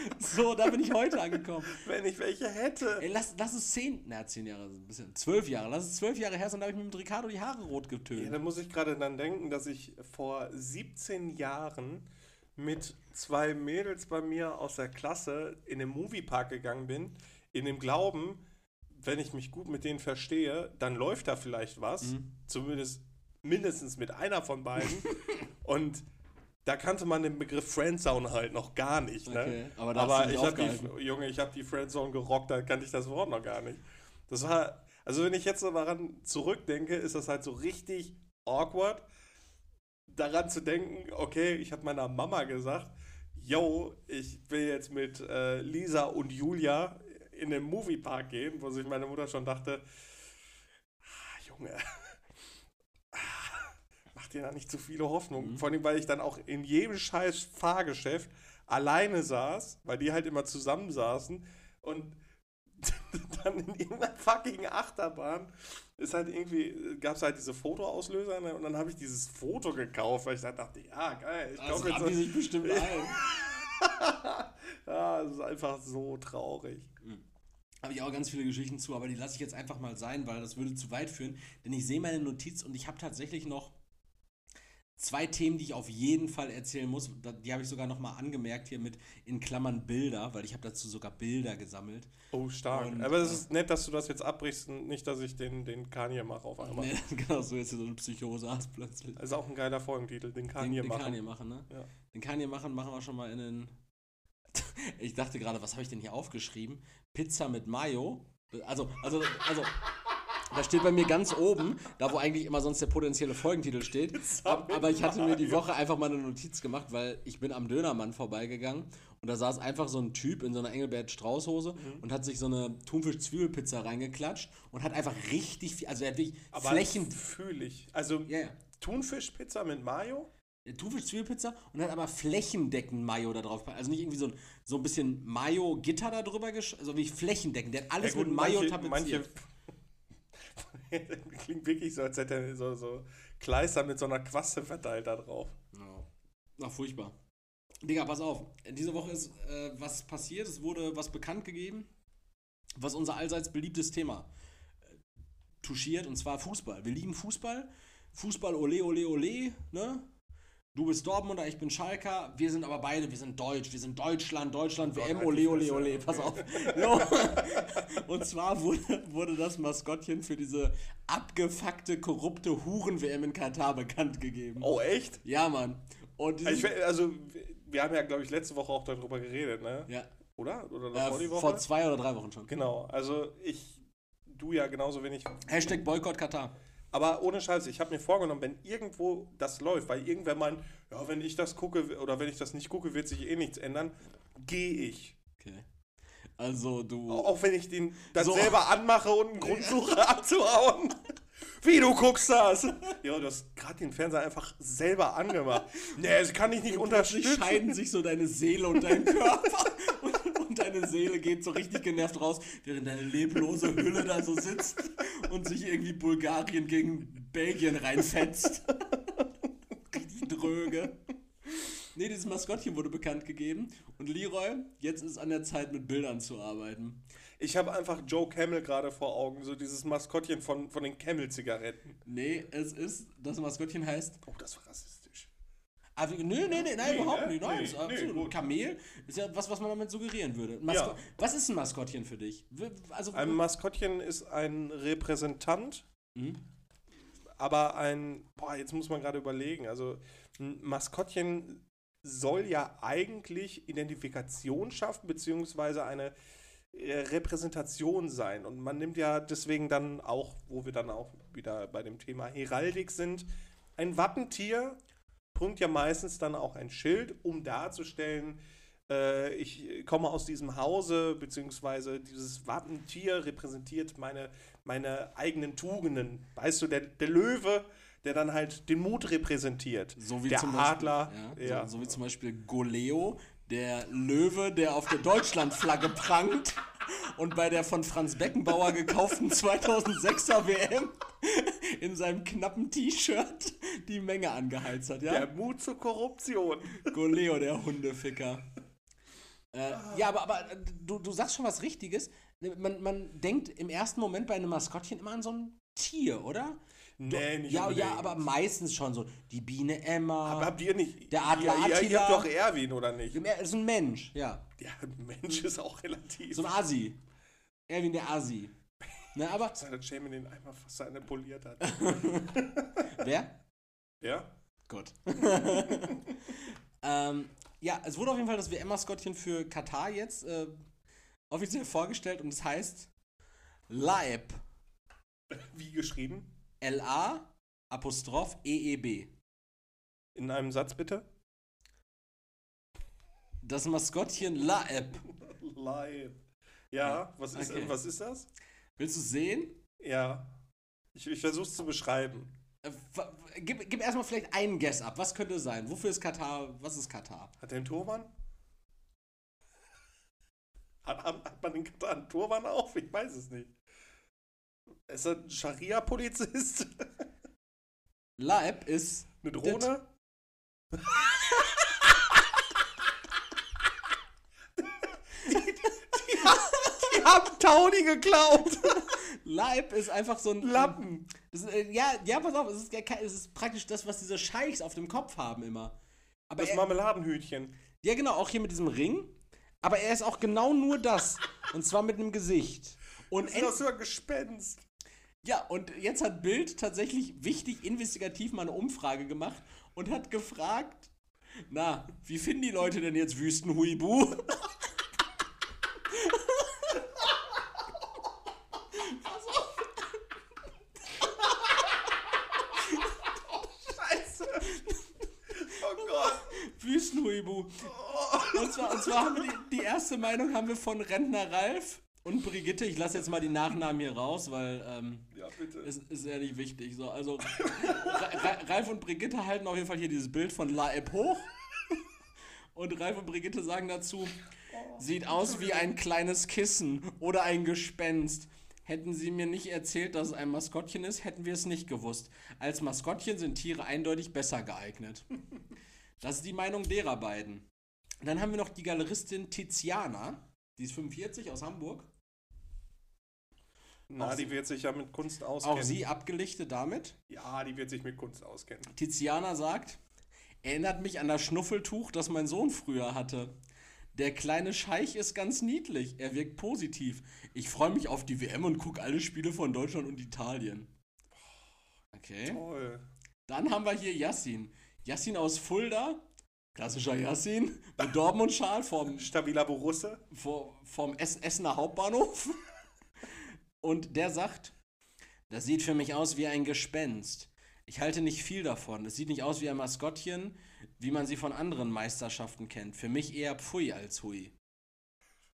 so, da bin ich heute angekommen. Wenn ich welche hätte. Ey, lass, lass es zehn, na, zehn Jahre, ein bisschen, zwölf Jahre, lass es zwölf Jahre her sein, da habe ich mir mit Ricardo die Haare rot Ja, getönt. da muss ich gerade dann denken, dass ich vor 17 Jahren mit zwei Mädels bei mir aus der Klasse in den Moviepark gegangen bin, in dem Glauben, wenn ich mich gut mit denen verstehe, dann läuft da vielleicht was. Mhm. Zumindest mindestens mit einer von beiden. Und da kannte man den Begriff Friendzone halt noch gar nicht. Ne? Okay, aber Aber ich habe die, Junge, ich habe die Friendzone gerockt, da kannte ich das Wort noch gar nicht. Das war, also wenn ich jetzt so daran zurückdenke, ist das halt so richtig awkward, daran zu denken, okay, ich habe meiner Mama gesagt, yo, ich will jetzt mit äh, Lisa und Julia in den Moviepark gehen, wo sich meine Mutter schon dachte, ah, Junge, mach dir da nicht zu viele Hoffnungen. Mhm. Vor allem, weil ich dann auch in jedem scheiß Fahrgeschäft alleine saß, weil die halt immer zusammensaßen und dann in irgendeiner fucking Achterbahn ist halt irgendwie, gab es halt diese Fotoauslöser ne? und dann habe ich dieses Foto gekauft, weil ich dann dachte, ja, geil, ich Das kaufe jetzt haben die so, sich bestimmt ein. ja, es ist einfach so traurig. Habe ich auch ganz viele Geschichten zu, aber die lasse ich jetzt einfach mal sein, weil das würde zu weit führen. Denn ich sehe meine Notiz und ich habe tatsächlich noch zwei Themen, die ich auf jeden Fall erzählen muss. Die habe ich sogar nochmal angemerkt hier mit in Klammern Bilder, weil ich habe dazu sogar Bilder gesammelt. Oh, stark. Und, Aber es äh, ist nett, dass du das jetzt abbrichst und nicht, dass ich den, den Kanye mache auf einmal. Nee, genau, so jetzt so eine Psychose hast plötzlich. Das ist auch ein geiler Folgentitel, den Den, Kanye den machen. Kanye machen, ne? Ja. Den Kanye machen, machen wir schon mal in den. ich dachte gerade, was habe ich denn hier aufgeschrieben? Pizza mit Mayo. Also, also, also. Da steht bei mir ganz oben, da wo eigentlich immer sonst der potenzielle Folgentitel steht. Ab, aber ich hatte mir die Woche einfach mal eine Notiz gemacht, weil ich bin am Dönermann vorbeigegangen und da saß einfach so ein Typ in so einer Engelbert Straußhose Mhm. und hat sich so eine Thunfisch-Zwiebelpizza reingeklatscht und hat einfach richtig viel, also er hat wirklich Aber Flächen. fühle ich. Also ja. Thunfischpizza mit Mayo? Thunfisch-Zwiebelpizza und hat aber flächendeckend Mayo da drauf. Also nicht irgendwie so ein, so ein bisschen Mayo-Gitter da drüber, gesch also wie flächendeckend. Der hat alles Ja, gut, mit Mayo manche, tapeziert. manche klingt wirklich so, als hätte er so, so Kleister mit so einer Quaste verteilt da drauf. Ja. Ach, furchtbar. Digga, pass auf. Diese Woche ist äh, was passiert. Es wurde was bekannt gegeben, was unser allseits beliebtes Thema äh, touchiert, und zwar Fußball. Wir lieben Fußball. Fußball, ole, ole, ole, ne? Du bist Dortmunder, ich bin Schalker. Wir sind aber beide, wir sind Deutsch. Wir sind Deutschland, Deutschland, WM, ole, ole, ole. Pass auf. Und zwar wurde, wurde das Maskottchen für diese abgefuckte, korrupte Huren-WM in Katar bekannt gegeben. Oh, echt? Ja, Mann. Und Also, ich, also wir haben ja, glaube ich, letzte Woche auch darüber geredet, ne? ja, Oder? Oder äh, die Woche? vor zwei oder drei Wochen schon. Genau, also ich, du ja genauso wenig. Hashtag Boykott Katar. Aber ohne Scheiß, ich habe mir vorgenommen, wenn irgendwo das läuft, weil irgendwer meint, ja, wenn ich das gucke oder wenn ich das nicht gucke, wird sich eh nichts ändern, gehe ich. Okay. Also du. Auch wenn ich den dann So. selber anmache und einen Grund suche abzuhauen. Wie du guckst das? Ja, du hast gerade den Fernseher einfach selber angemacht. Nee, das kann ich nicht Plötzlich unterstützen. scheiden sich so deine Seele und dein Körper. Und, und deine Seele geht so richtig genervt raus, während deine leblose Hülle da so sitzt und sich irgendwie Bulgarien gegen Belgien reinfetzt. richtig dröge. Nee, dieses Maskottchen wurde bekannt gegeben. Und Leroy, jetzt ist an der Zeit, mit Bildern zu arbeiten. Ich habe einfach Joe Camel gerade vor Augen, so dieses Maskottchen von, von den Camel-Zigaretten. Nee, es ist, das Maskottchen heißt Oh, das war rassistisch. Ah, wie, nö, nee, nee, nein, Nee, überhaupt ne? nicht. Nein, Nee, ist absolut. gut. Kamel ist ja was, was man damit suggerieren würde. Masko Ja. Was ist ein Maskottchen für dich? Also, Ein Maskottchen ist ein Repräsentant, Mhm. aber ein, boah, jetzt muss man gerade überlegen, also ein Maskottchen soll ja eigentlich Identifikation schaffen, beziehungsweise eine äh, Repräsentation sein. Und man nimmt ja deswegen dann auch, wo wir dann auch wieder bei dem Thema Heraldik sind, ein Wappentier bringt ja meistens dann auch ein Schild, um darzustellen, äh, ich komme aus diesem Hause, beziehungsweise dieses Wappentier repräsentiert meine, meine eigenen Tugenden. Weißt du, der, der Löwe, der dann halt den Mut repräsentiert. so wie der zum Beispiel, Adler. Ja, ja. So, so wie zum Beispiel Goleo, der Löwe, der auf der Deutschlandflagge prangt und bei der von Franz Beckenbauer gekauften 2006er WM in seinem knappen T-Shirt die Menge angeheizt hat, ja? Der Mut zur Korruption. Goleo, der Hundeficker. Äh, ja, aber, aber äh, du, du sagst schon was Richtiges. Man, man denkt im ersten Moment bei einem Maskottchen immer an so ein Tier, oder? Nee, nicht ja, unbedingt. ja, aber meistens schon so. Die Biene Emma. Aber habt ihr nicht. Der Adler ja, ja, ihr Attila. habt doch Erwin, oder nicht? das ist ein Mensch, ja. Ja, Mensch ist auch relativ. So ein Asi. Erwin der Asi. Ne, aber Seit Shaman den einmal fast eine poliert hat. wer? ja? Gott. ähm, ja, es wurde auf jeden Fall das WM-Maskottchen für Katar jetzt äh, offiziell vorgestellt und es heißt Laib. Wie geschrieben? L-A-I-B. Apostroph EEB. In einem Satz bitte. Das Maskottchen Laeb. Live. Ja, was ist, Okay. was ist das? Willst du sehen? Ja. Ich, ich versuche es zu beschreiben. Äh, Gib, gib erstmal vielleicht einen Guess ab. Was könnte es sein? Wofür ist Katar? Was ist Katar? Hat der einen Turban? Hat, hat, hat man den Katar einen Turban auf? Ich weiß es nicht. Ist er ein Scharia-Polizist? Laeb ist. Eine Drohne? die, die, die haben Taudi geklaut. Laeb ist einfach so ein. Lappen. Ist, äh, ja, ja, pass auf, es ist, es ist praktisch das, was diese Scheichs auf dem Kopf haben immer. Aber Das er, Marmeladenhütchen. ja, genau, auch hier mit diesem Ring. Aber er ist auch genau nur das. und zwar mit einem Gesicht. Und Das ist doch so ein Gespenst. Ja, und jetzt hat Bild tatsächlich wichtig investigativ mal eine Umfrage gemacht und hat gefragt, na, wie finden die Leute denn jetzt Wüstenhuibu? Scheiße. Oh Gott. Wüstenhuibu. Und zwar, und zwar haben wir die, die erste Meinung haben wir von Rentner Ralf und Brigitte. Ich lasse jetzt mal die Nachnamen hier raus, weil ähm, Ja, bitte. es ist ja nicht wichtig. So, also Ra Ra Ralf und Brigitte halten auf jeden Fall hier dieses Bild von Laeb hoch. Und Ralf und Brigitte sagen dazu, sieht aus wie ein kleines Kissen oder ein Gespenst. Hätten sie mir nicht erzählt, dass es ein Maskottchen ist, hätten wir es nicht gewusst. Als Maskottchen sind Tiere eindeutig besser geeignet. Das ist die Meinung derer beiden. Dann haben wir noch die Galeristin Tiziana, die ist 45 aus Hamburg. Na, die wird sich ja mit Kunst auskennen. Auch sie abgelichtet damit. Ja, die wird sich mit Kunst auskennen. Tiziana sagt, erinnert mich an das Schnuffeltuch, das mein Sohn früher hatte. Der kleine Scheich ist ganz niedlich, er wirkt positiv. Ich freue mich auf die WM und gucke alle Spiele von Deutschland und Italien. Okay. Toll. Dann haben wir hier Yassin. Yassin aus Fulda, klassischer Yassin, mit Dortmund-Schal vom, Stabiler Borusse. vom Ess Essener Hauptbahnhof. Und der sagt, das sieht für mich aus wie ein Gespenst. Ich halte nicht viel davon. Es sieht nicht aus wie ein Maskottchen, wie man sie von anderen Meisterschaften kennt. Für mich eher Pfui als Hui.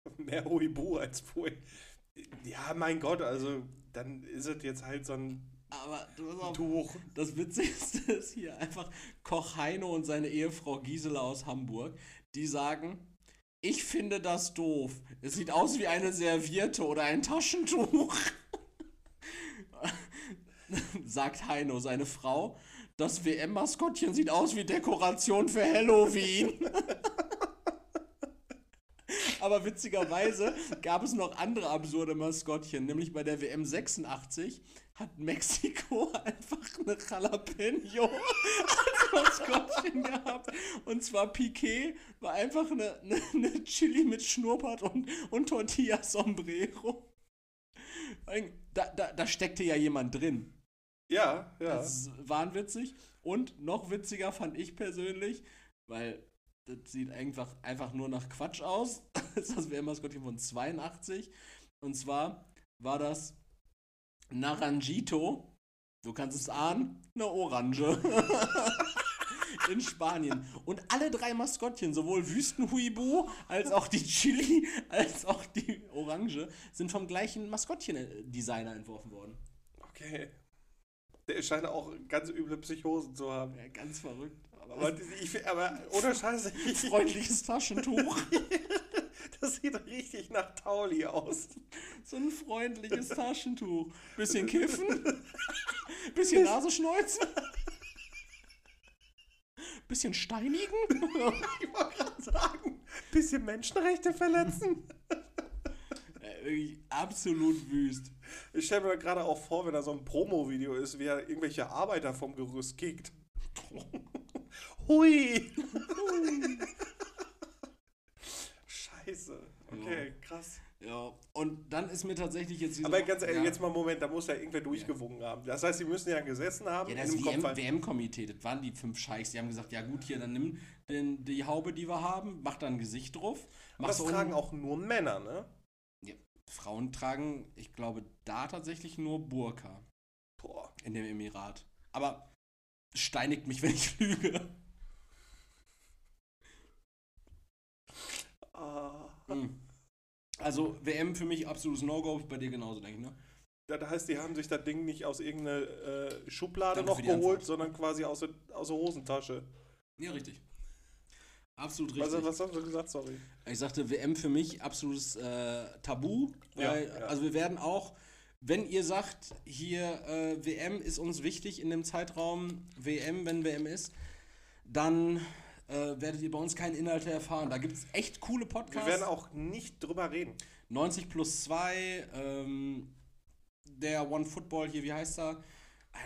Mehr Huibu als Pfui. Ja, mein Gott, also dann ist es jetzt halt so ein Aber auf, Tuch. das Witzigste ist hier einfach Koch Heino und seine Ehefrau Gisela aus Hamburg, die sagen, ich finde das doof. Es sieht aus wie eine Serviette oder ein Taschentuch. Sagt Heino, seine Frau. Das WM-Maskottchen sieht aus wie Dekoration für Halloween. Aber witzigerweise gab es noch andere absurde Maskottchen, nämlich bei der WM 86 hat Mexiko einfach eine Jalapeno als Maskottchen gehabt. Und zwar Piquet war einfach eine, eine, eine Chili mit Schnurrbart und, und Tortilla Sombrero. Da, da, da steckte ja jemand drin. Ja, ja. Das ist wahnwitzig. Und noch witziger fand ich persönlich, weil das sieht einfach, einfach nur nach Quatsch aus. Das ist das WM-Maskottchen von 82. Und zwar war das Naranjito. Du kannst es ahnen, eine Orange. In Spanien. Und alle drei Maskottchen, sowohl Wüstenhuibu als auch die Chili, als auch die Orange, sind vom gleichen Maskottchen-Designer entworfen worden. Okay. Der scheint auch ganz üble Psychosen zu haben. Ja, ganz verrückt. Aber Aber, ich, aber ohne Scheiße, ich, freundliches Taschentuch. das sieht richtig nach Tauli aus. So ein freundliches Taschentuch. Bisschen kiffen. Bisschen Nasenschneuzen. Bisschen steinigen. Ich wollte gerade sagen, bisschen Menschenrechte verletzen. Äh, absolut wüst. Ich stelle mir gerade auch vor, wenn da so ein Promo-Video ist, wie er irgendwelche Arbeiter vom Gerüst kickt. Hui! Scheiße. Okay, krass. Ja, und dann ist mir tatsächlich jetzt diese. Aber ganz ehrlich, ja. jetzt mal einen Moment, da muss ja irgendwer durchgewunken haben. Das heißt, sie müssen ja gesessen haben Ja, das einem WM Kopf. WM-Komitee, das waren die fünf Scheichs. Die haben gesagt: Ja, gut, hier, dann nimm den, die Haube, die wir haben, mach da ein Gesicht drauf. Mach Das so tragen auch nur Männer, ne? Ja, Frauen tragen, ich glaube, da tatsächlich nur Burka Boah. in dem Emirat. Aber steinigt mich, wenn ich lüge. Ah. Hm. Also WM für mich absolutes No-Go, bei dir genauso, denke ich, ne? Das heißt, die haben sich das Ding nicht aus irgendeiner äh, Schublade Danke noch geholt, Antwort. sondern quasi aus der, aus der Hosentasche. Ja, richtig. Absolut richtig. Was, was hast du gesagt? Sorry. Ich sagte WM für mich absolutes äh, Tabu, weil Ja, ja. also wir werden auch, wenn ihr sagt, hier äh, WM ist uns wichtig in dem Zeitraum WM, wenn WM ist, dann äh, werdet ihr bei uns keine Inhalte erfahren. Da gibt es echt coole Wir Podcasts. werden auch nicht drüber reden. 90 plus 2, ähm, der One Football hier, wie heißt er?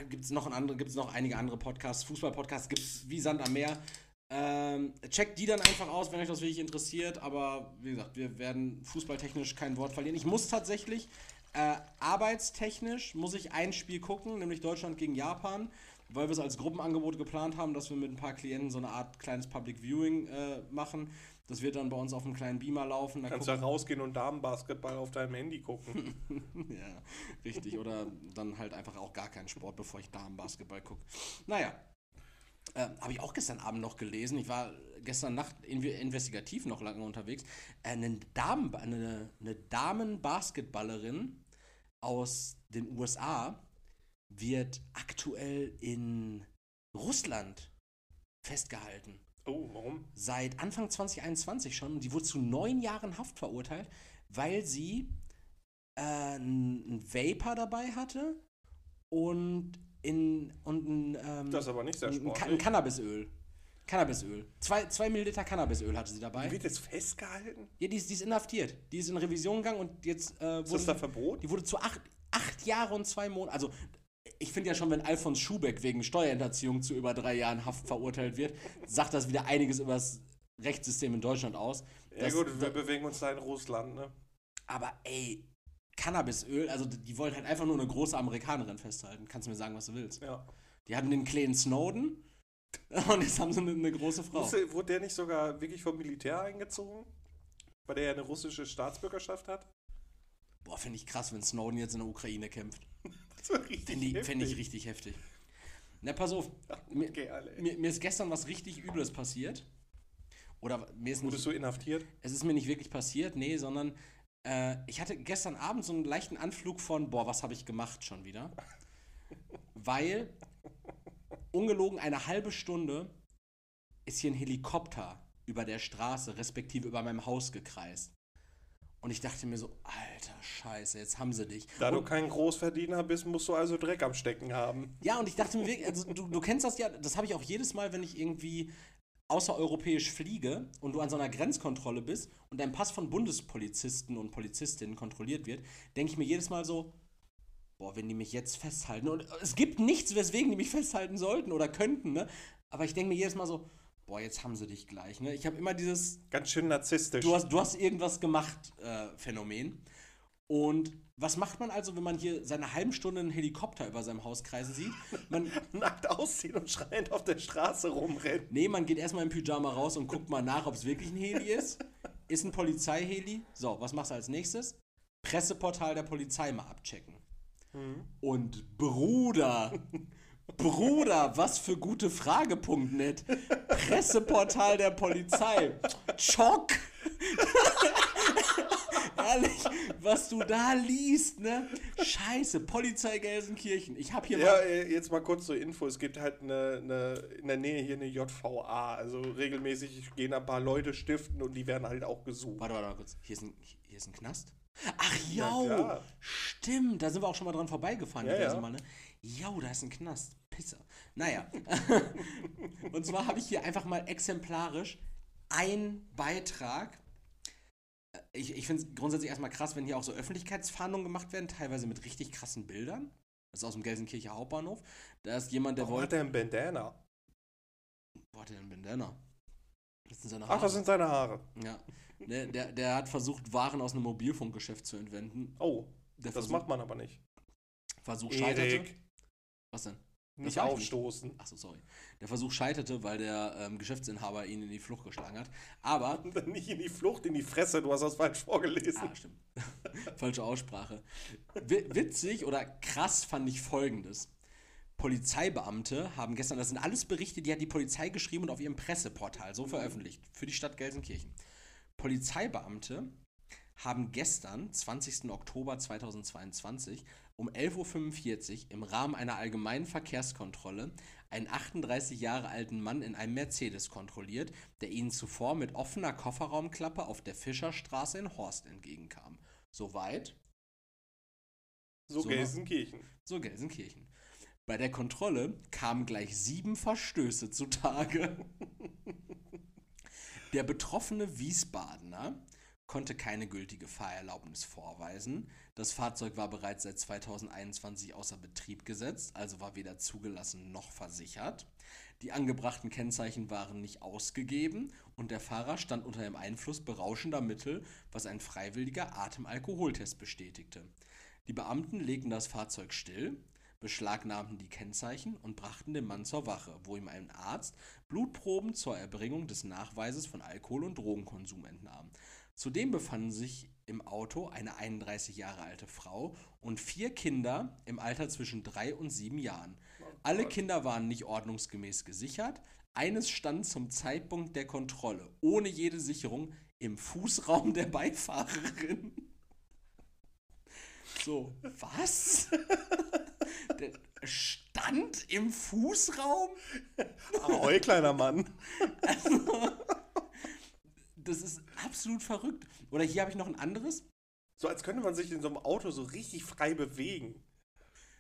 Gibt es noch, ein andere, gibt's noch einige andere Podcasts, Fußball-Podcasts gibt es wie Sand am Meer. Ähm, checkt die dann einfach aus, wenn euch das wirklich interessiert. Aber wie gesagt, wir werden fußballtechnisch kein Wort verlieren. Ich muss tatsächlich, äh, arbeitstechnisch, muss ich ein Spiel gucken, nämlich Deutschland gegen Japan, weil wir es als Gruppenangebot geplant haben, dass wir mit ein paar Klienten so eine Art kleines Public Viewing äh, machen. Das wird dann bei uns auf einem kleinen Beamer laufen. Da Kannst ja rausgehen und Damenbasketball auf deinem Handy gucken. ja, richtig. Oder dann halt einfach auch gar keinen Sport, bevor ich Damenbasketball gucke. Naja. Ähm, Habe ich auch gestern Abend noch gelesen. Ich war gestern Nacht in, investigativ noch lange unterwegs. Äh, Eine, Damen, eine, eine Damenbasketballerin aus den USA wird aktuell in Russland festgehalten Oh, warum? seit Anfang 2021 schon. Die wurde zu neun Jahren Haft verurteilt, weil sie äh, einen Vapor dabei hatte und in und ein, ähm, Das ist aber nicht sehr ein, ein, ein sportlich. Cannabisöl. Cannabisöl. Zwei, zwei Milliliter Cannabisöl hatte sie dabei. Die wird jetzt festgehalten? Ja, die ist, die ist inhaftiert. Die ist in Revision gegangen und jetzt äh, Ist wurde das da Verbot? die wurde zu acht, acht Jahre und zwei Monaten. Also, ich finde ja schon, wenn Alfons Schubeck wegen Steuerhinterziehung zu über drei Jahren Haft verurteilt wird, sagt das wieder einiges über das Rechtssystem in Deutschland aus. Ja gut, wir bewegen uns da in Russland, ne? Aber ey, Cannabisöl, also die wollen halt einfach nur eine große Amerikanerin festhalten. Kannst du mir sagen, was du willst. Ja. Die hatten den kleinen Snowden und jetzt haben sie eine, eine große Frau. Wusste, wurde der nicht sogar wirklich vom Militär eingezogen? Weil der ja eine russische Staatsbürgerschaft hat? Boah, finde ich krass, wenn Snowden jetzt in der Ukraine kämpft. Das war richtig Finde ich, heftig. fänd ich richtig heftig. Na, pass auf. Mir, Okay, mir, mir ist gestern was richtig Übles passiert. Oder mir ist nicht, Wurdest du inhaftiert? es ist mir nicht wirklich passiert, nee, sondern äh, ich hatte gestern Abend so einen leichten Anflug von, boah, was habe ich gemacht schon wieder? Weil, ungelogen, eine halbe Stunde ist hier ein Helikopter über der Straße, respektive über meinem Haus gekreist. Und ich dachte mir so, alter Scheiße, jetzt haben sie dich. Da du Und- kein Großverdiener bist, musst du also Dreck am Stecken haben. ja, und ich dachte mir wirklich, also du, du kennst das ja, das habe ich auch jedes Mal, wenn ich irgendwie außereuropäisch fliege und du an so einer Grenzkontrolle bist und dein Pass von Bundespolizisten und Polizistinnen kontrolliert wird, denke ich mir jedes Mal so, boah, wenn die mich jetzt festhalten. Und es gibt nichts, weswegen die mich festhalten sollten oder könnten, ne? Aber ich denke mir jedes Mal so, boah, jetzt haben sie dich gleich, ne? Ich habe immer dieses, Ganz schön narzisstisch. du hast, du hast irgendwas gemacht, äh, Phänomen. Und was macht man also, wenn man hier seine halben Stunde einen Helikopter über seinem Haus kreisen sieht? Man, nackt ausziehen und schreiend auf der Straße rumrennen. nee, man geht erstmal im Pyjama raus und guckt mal nach, ob es wirklich ein Heli ist. Ist ein Polizeiheli. So, was machst du als nächstes? Presseportal der Polizei mal abchecken. Und Bruder, Bruder, was für gute Frage.net. Presseportal der Polizei. Schock. Ehrlich, was du da liest, ne? Scheiße, Polizei Gelsenkirchen. Ich hab hier Ja, mal. äh, jetzt mal kurz zur Info. Es gibt halt eine, eine, in der Nähe hier eine JVA. Also regelmäßig gehen ein paar Leute stiften und die werden halt auch gesucht. Warte, warte mal kurz. Hier ist ein, hier ist ein Knast. Ach, Ja, stimmt. Da sind wir auch schon mal dran vorbeigefahren, Ja, ja. Mal, ne? Jau, da ist ein Knast. Pisser. Naja. Und zwar habe ich hier einfach mal exemplarisch einen Beitrag. Äh, Ich, ich finde es grundsätzlich erstmal krass, wenn hier auch so Öffentlichkeitsfahndungen gemacht werden, teilweise mit richtig krassen Bildern. Das ist aus dem Gelsenkircher Hauptbahnhof. Da ist jemand, der Warum hat wollte. der einen Bandana? Wo hat der denn Bandana? Das sind seine Haare. Ach, das sind seine Haare. Ja. Der, der, der hat versucht, Waren aus einem Mobilfunkgeschäft zu entwenden. Oh, Der das Versuch, macht man aber nicht. Versuch scheiterte. Erik, Was denn? nicht ich nicht. aufstoßen. Achso, sorry. Der Versuch scheiterte, weil der ähm, Geschäftsinhaber ihn in die Flucht geschlagen hat. Aber. Nicht in die Flucht, in die Fresse. Du hast das falsch vorgelesen. Ah, stimmt. Falsche Aussprache. Wi- Witzig oder krass fand ich folgendes. Polizeibeamte haben gestern, das sind alles Berichte, die hat die Polizei geschrieben und auf ihrem Presseportal so veröffentlicht, für die Stadt Gelsenkirchen. Polizeibeamte haben gestern, 20. Oktober 2022, um 11.45 Uhr im Rahmen einer allgemeinen Verkehrskontrolle einen 38 Jahre alten Mann in einem Mercedes kontrolliert, der ihnen zuvor mit offener Kofferraumklappe auf der Fischerstraße in Horst entgegenkam. Soweit. So, So, Gelsenkirchen. So Gelsenkirchen. Bei der Kontrolle kamen gleich sieben Verstöße zutage. Der betroffene Wiesbadener konnte keine gültige Fahrerlaubnis vorweisen. Das Fahrzeug war bereits seit 2021 außer Betrieb gesetzt, also war weder zugelassen noch versichert. Die angebrachten Kennzeichen waren nicht ausgegeben und der Fahrer stand unter dem Einfluss berauschender Mittel, was ein freiwilliger Atemalkoholtest bestätigte. Die Beamten legten das Fahrzeug still, beschlagnahmten die Kennzeichen und brachten den Mann zur Wache, wo ihm ein Arzt Blutproben zur Erbringung des Nachweises von Alkohol- und Drogenkonsum entnahm. Zudem befanden sich im Auto eine 31 Jahre alte Frau und vier Kinder im Alter zwischen drei und sieben Jahren. Alle Gott. Kinder waren nicht ordnungsgemäß gesichert. Eines stand zum Zeitpunkt der Kontrolle ohne jede Sicherung im Fußraum der Beifahrerin. So, was? Der stand im Fußraum? Ahoi, kleiner Mann. Das ist absolut verrückt. Oder hier habe ich noch ein anderes. So als könnte man sich in so einem Auto so richtig frei bewegen.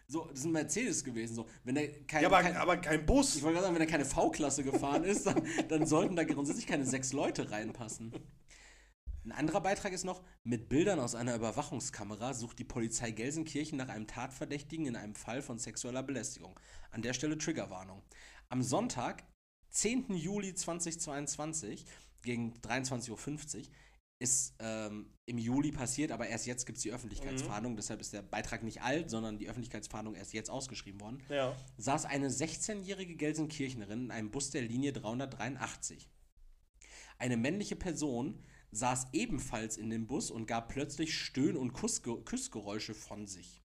So, das ist ein Mercedes gewesen. So, wenn der kein, Ja, aber kein, aber kein Bus. ich wollte gerade sagen, wenn er keine V-Klasse gefahren ist, dann, dann sollten da grundsätzlich keine sechs Leute reinpassen. Ein anderer Beitrag ist noch, mit Bildern aus einer Überwachungskamera sucht die Polizei Gelsenkirchen nach einem Tatverdächtigen in einem Fall von sexueller Belästigung. An der Stelle Triggerwarnung. Am Sonntag, 10. Juli 2022, gegen 23.50 Uhr, ist ähm, im Juli passiert, aber erst jetzt gibt es die Öffentlichkeitsfahndung, deshalb ist der Beitrag nicht alt, sondern die Öffentlichkeitsfahndung erst jetzt ausgeschrieben worden Ja. saß eine 16-jährige Gelsenkirchnerin in einem Bus der Linie 383. Eine männliche Person saß ebenfalls in dem Bus und gab plötzlich Stöhn- und Kussge Küssgeräusche von sich.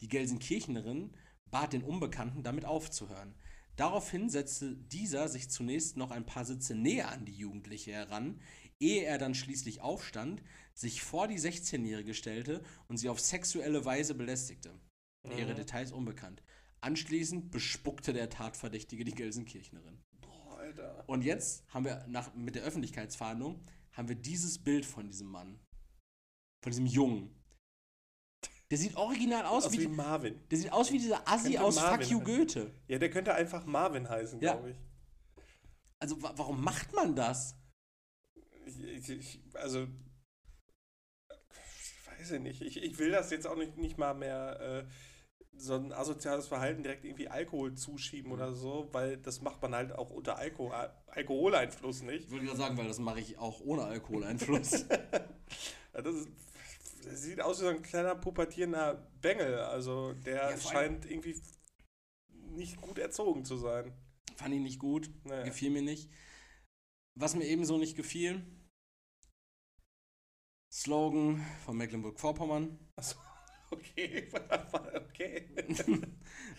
Die Gelsenkirchnerin bat den Unbekannten damit aufzuhören. Daraufhin setzte dieser sich zunächst noch ein paar Sitze näher an die Jugendliche heran, ehe er dann schließlich aufstand, sich vor die 16-Jährige stellte und sie auf sexuelle Weise belästigte. Ihre Details unbekannt. Anschließend bespuckte der Tatverdächtige die Gelsenkirchnerin. Boah, Alter. Und jetzt haben wir nach, mit der Öffentlichkeitsfahndung haben wir dieses Bild von diesem Mann. Von diesem Jungen. Der sieht original aus, Aus wie, wie Marvin. der sieht aus wie dieser Assi aus Marvin Fuck You. Goethe. Ja, der könnte einfach Marvin heißen, Ja. glaube ich. Also wa warum macht man das? Ich, ich, ich. Also. Ich weiß ja nicht. Ich, ich will das jetzt auch nicht, nicht mal mehr. Äh, so ein asoziales Verhalten direkt irgendwie Alkohol zuschieben Mhm. oder so, weil das macht man halt auch unter Alko Alkoholeinfluss nicht. Ich würde gerade sagen, weil das mache ich auch ohne Alkoholeinfluss. Das, ist, sieht aus wie so ein kleiner pubertierender Bengel. Also der Ja, scheint irgendwie nicht gut erzogen zu sein. Fand ich nicht gut. Naja. Gefiel mir nicht. Was mir ebenso nicht gefiel. Slogan von Mecklenburg-Vorpommern. Okay, okay.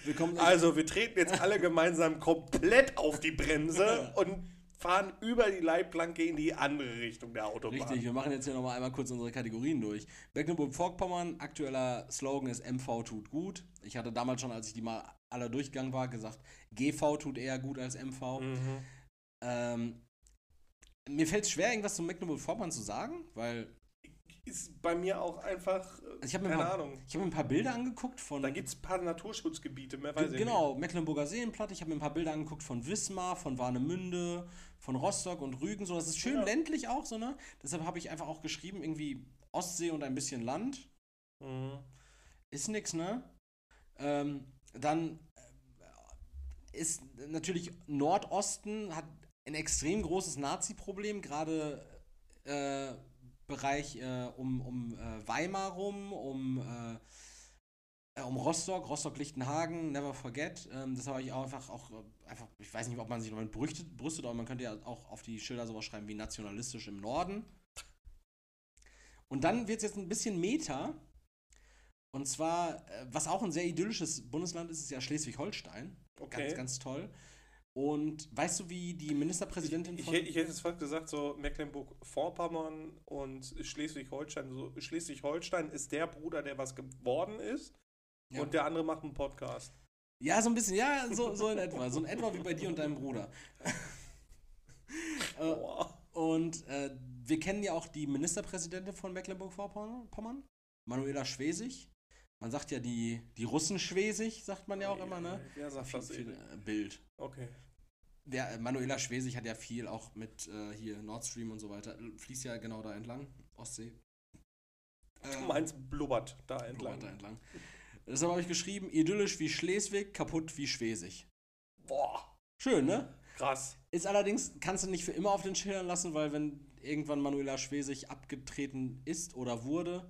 Willkommen. Also, wir treten jetzt alle gemeinsam komplett auf die Bremse und fahren über die Leitplanke in die andere Richtung der Autobahn. Richtig, wir machen jetzt hier nochmal einmal kurz unsere Kategorien durch. Mecklenburg-Vorpommern, aktueller Slogan ist MV tut gut. Ich hatte damals schon, als ich die mal alle durchgegangen war, gesagt, GV tut eher gut als MV. Mhm. Ähm, mir fällt es schwer, irgendwas zu Mecklenburg-Vorpommern zu sagen, weil Ist bei mir auch einfach, äh, also ich habe mir, paar- Ahnung. ich hab mir ein paar Bilder angeguckt von. Da gibt es ein paar Naturschutzgebiete, mehr weiß ich genau, Mecklenburger Seenplatte. Ich habe mir ein paar Bilder angeguckt von Wismar, von Warnemünde, von Rostock und Rügen. So, das ist schön Ja. ländlich auch, so, ne? Deshalb habe ich einfach auch geschrieben, irgendwie Ostsee und ein bisschen Land. Mhm. Ist nix, ne? Ähm, dann äh, ist natürlich Nordosten hat ein extrem großes Nazi-Problem, gerade äh, Bereich äh, um, um äh, Weimar rum, um, äh, um Rostock, Rostock-Lichtenhagen, never forget. Ähm, das habe ich auch einfach auch äh, einfach, ich weiß nicht, ob man sich damit brüstet, brüstet, aber man könnte ja auch auf die Schilder sowas schreiben wie nationalistisch im Norden. Und dann wird es jetzt ein bisschen Meta. Und zwar, äh, was auch ein sehr idyllisches Bundesland ist, ist ja Schleswig-Holstein. Okay. Ganz, ganz toll. Und weißt du, wie die Ministerpräsidentin Ich, von. hätte- ich hätte jetzt fast gesagt, so Mecklenburg-Vorpommern und Schleswig-Holstein. So, Schleswig-Holstein ist der Bruder, der was geworden ist. Ja. Und der andere macht einen Podcast. Ja, so ein bisschen, ja, so, so in etwa. So in etwa wie bei dir und deinem Bruder. äh, und äh, wir kennen ja auch die Ministerpräsidentin von Mecklenburg-Vorpommern, Manuela Schwesig. Man sagt ja die, die Russen Schwesig, sagt man ja auch immer, ne? Wer sagt Viel, das viel, äh, Bild. Okay. Der äh, Manuela Schwesig hat ja viel auch mit äh, hier Nord Stream und so weiter. Fließt ja genau da entlang, Ostsee. Du Äh, meinst blubbert da entlang. da entlang. Deshalb habe ich geschrieben, idyllisch wie Schleswig, kaputt wie Schwesig. Boah, Schön, ne? krass. Ist allerdings, kannst du nicht für immer auf den Schildern lassen, weil wenn irgendwann Manuela Schwesig abgetreten ist oder wurde,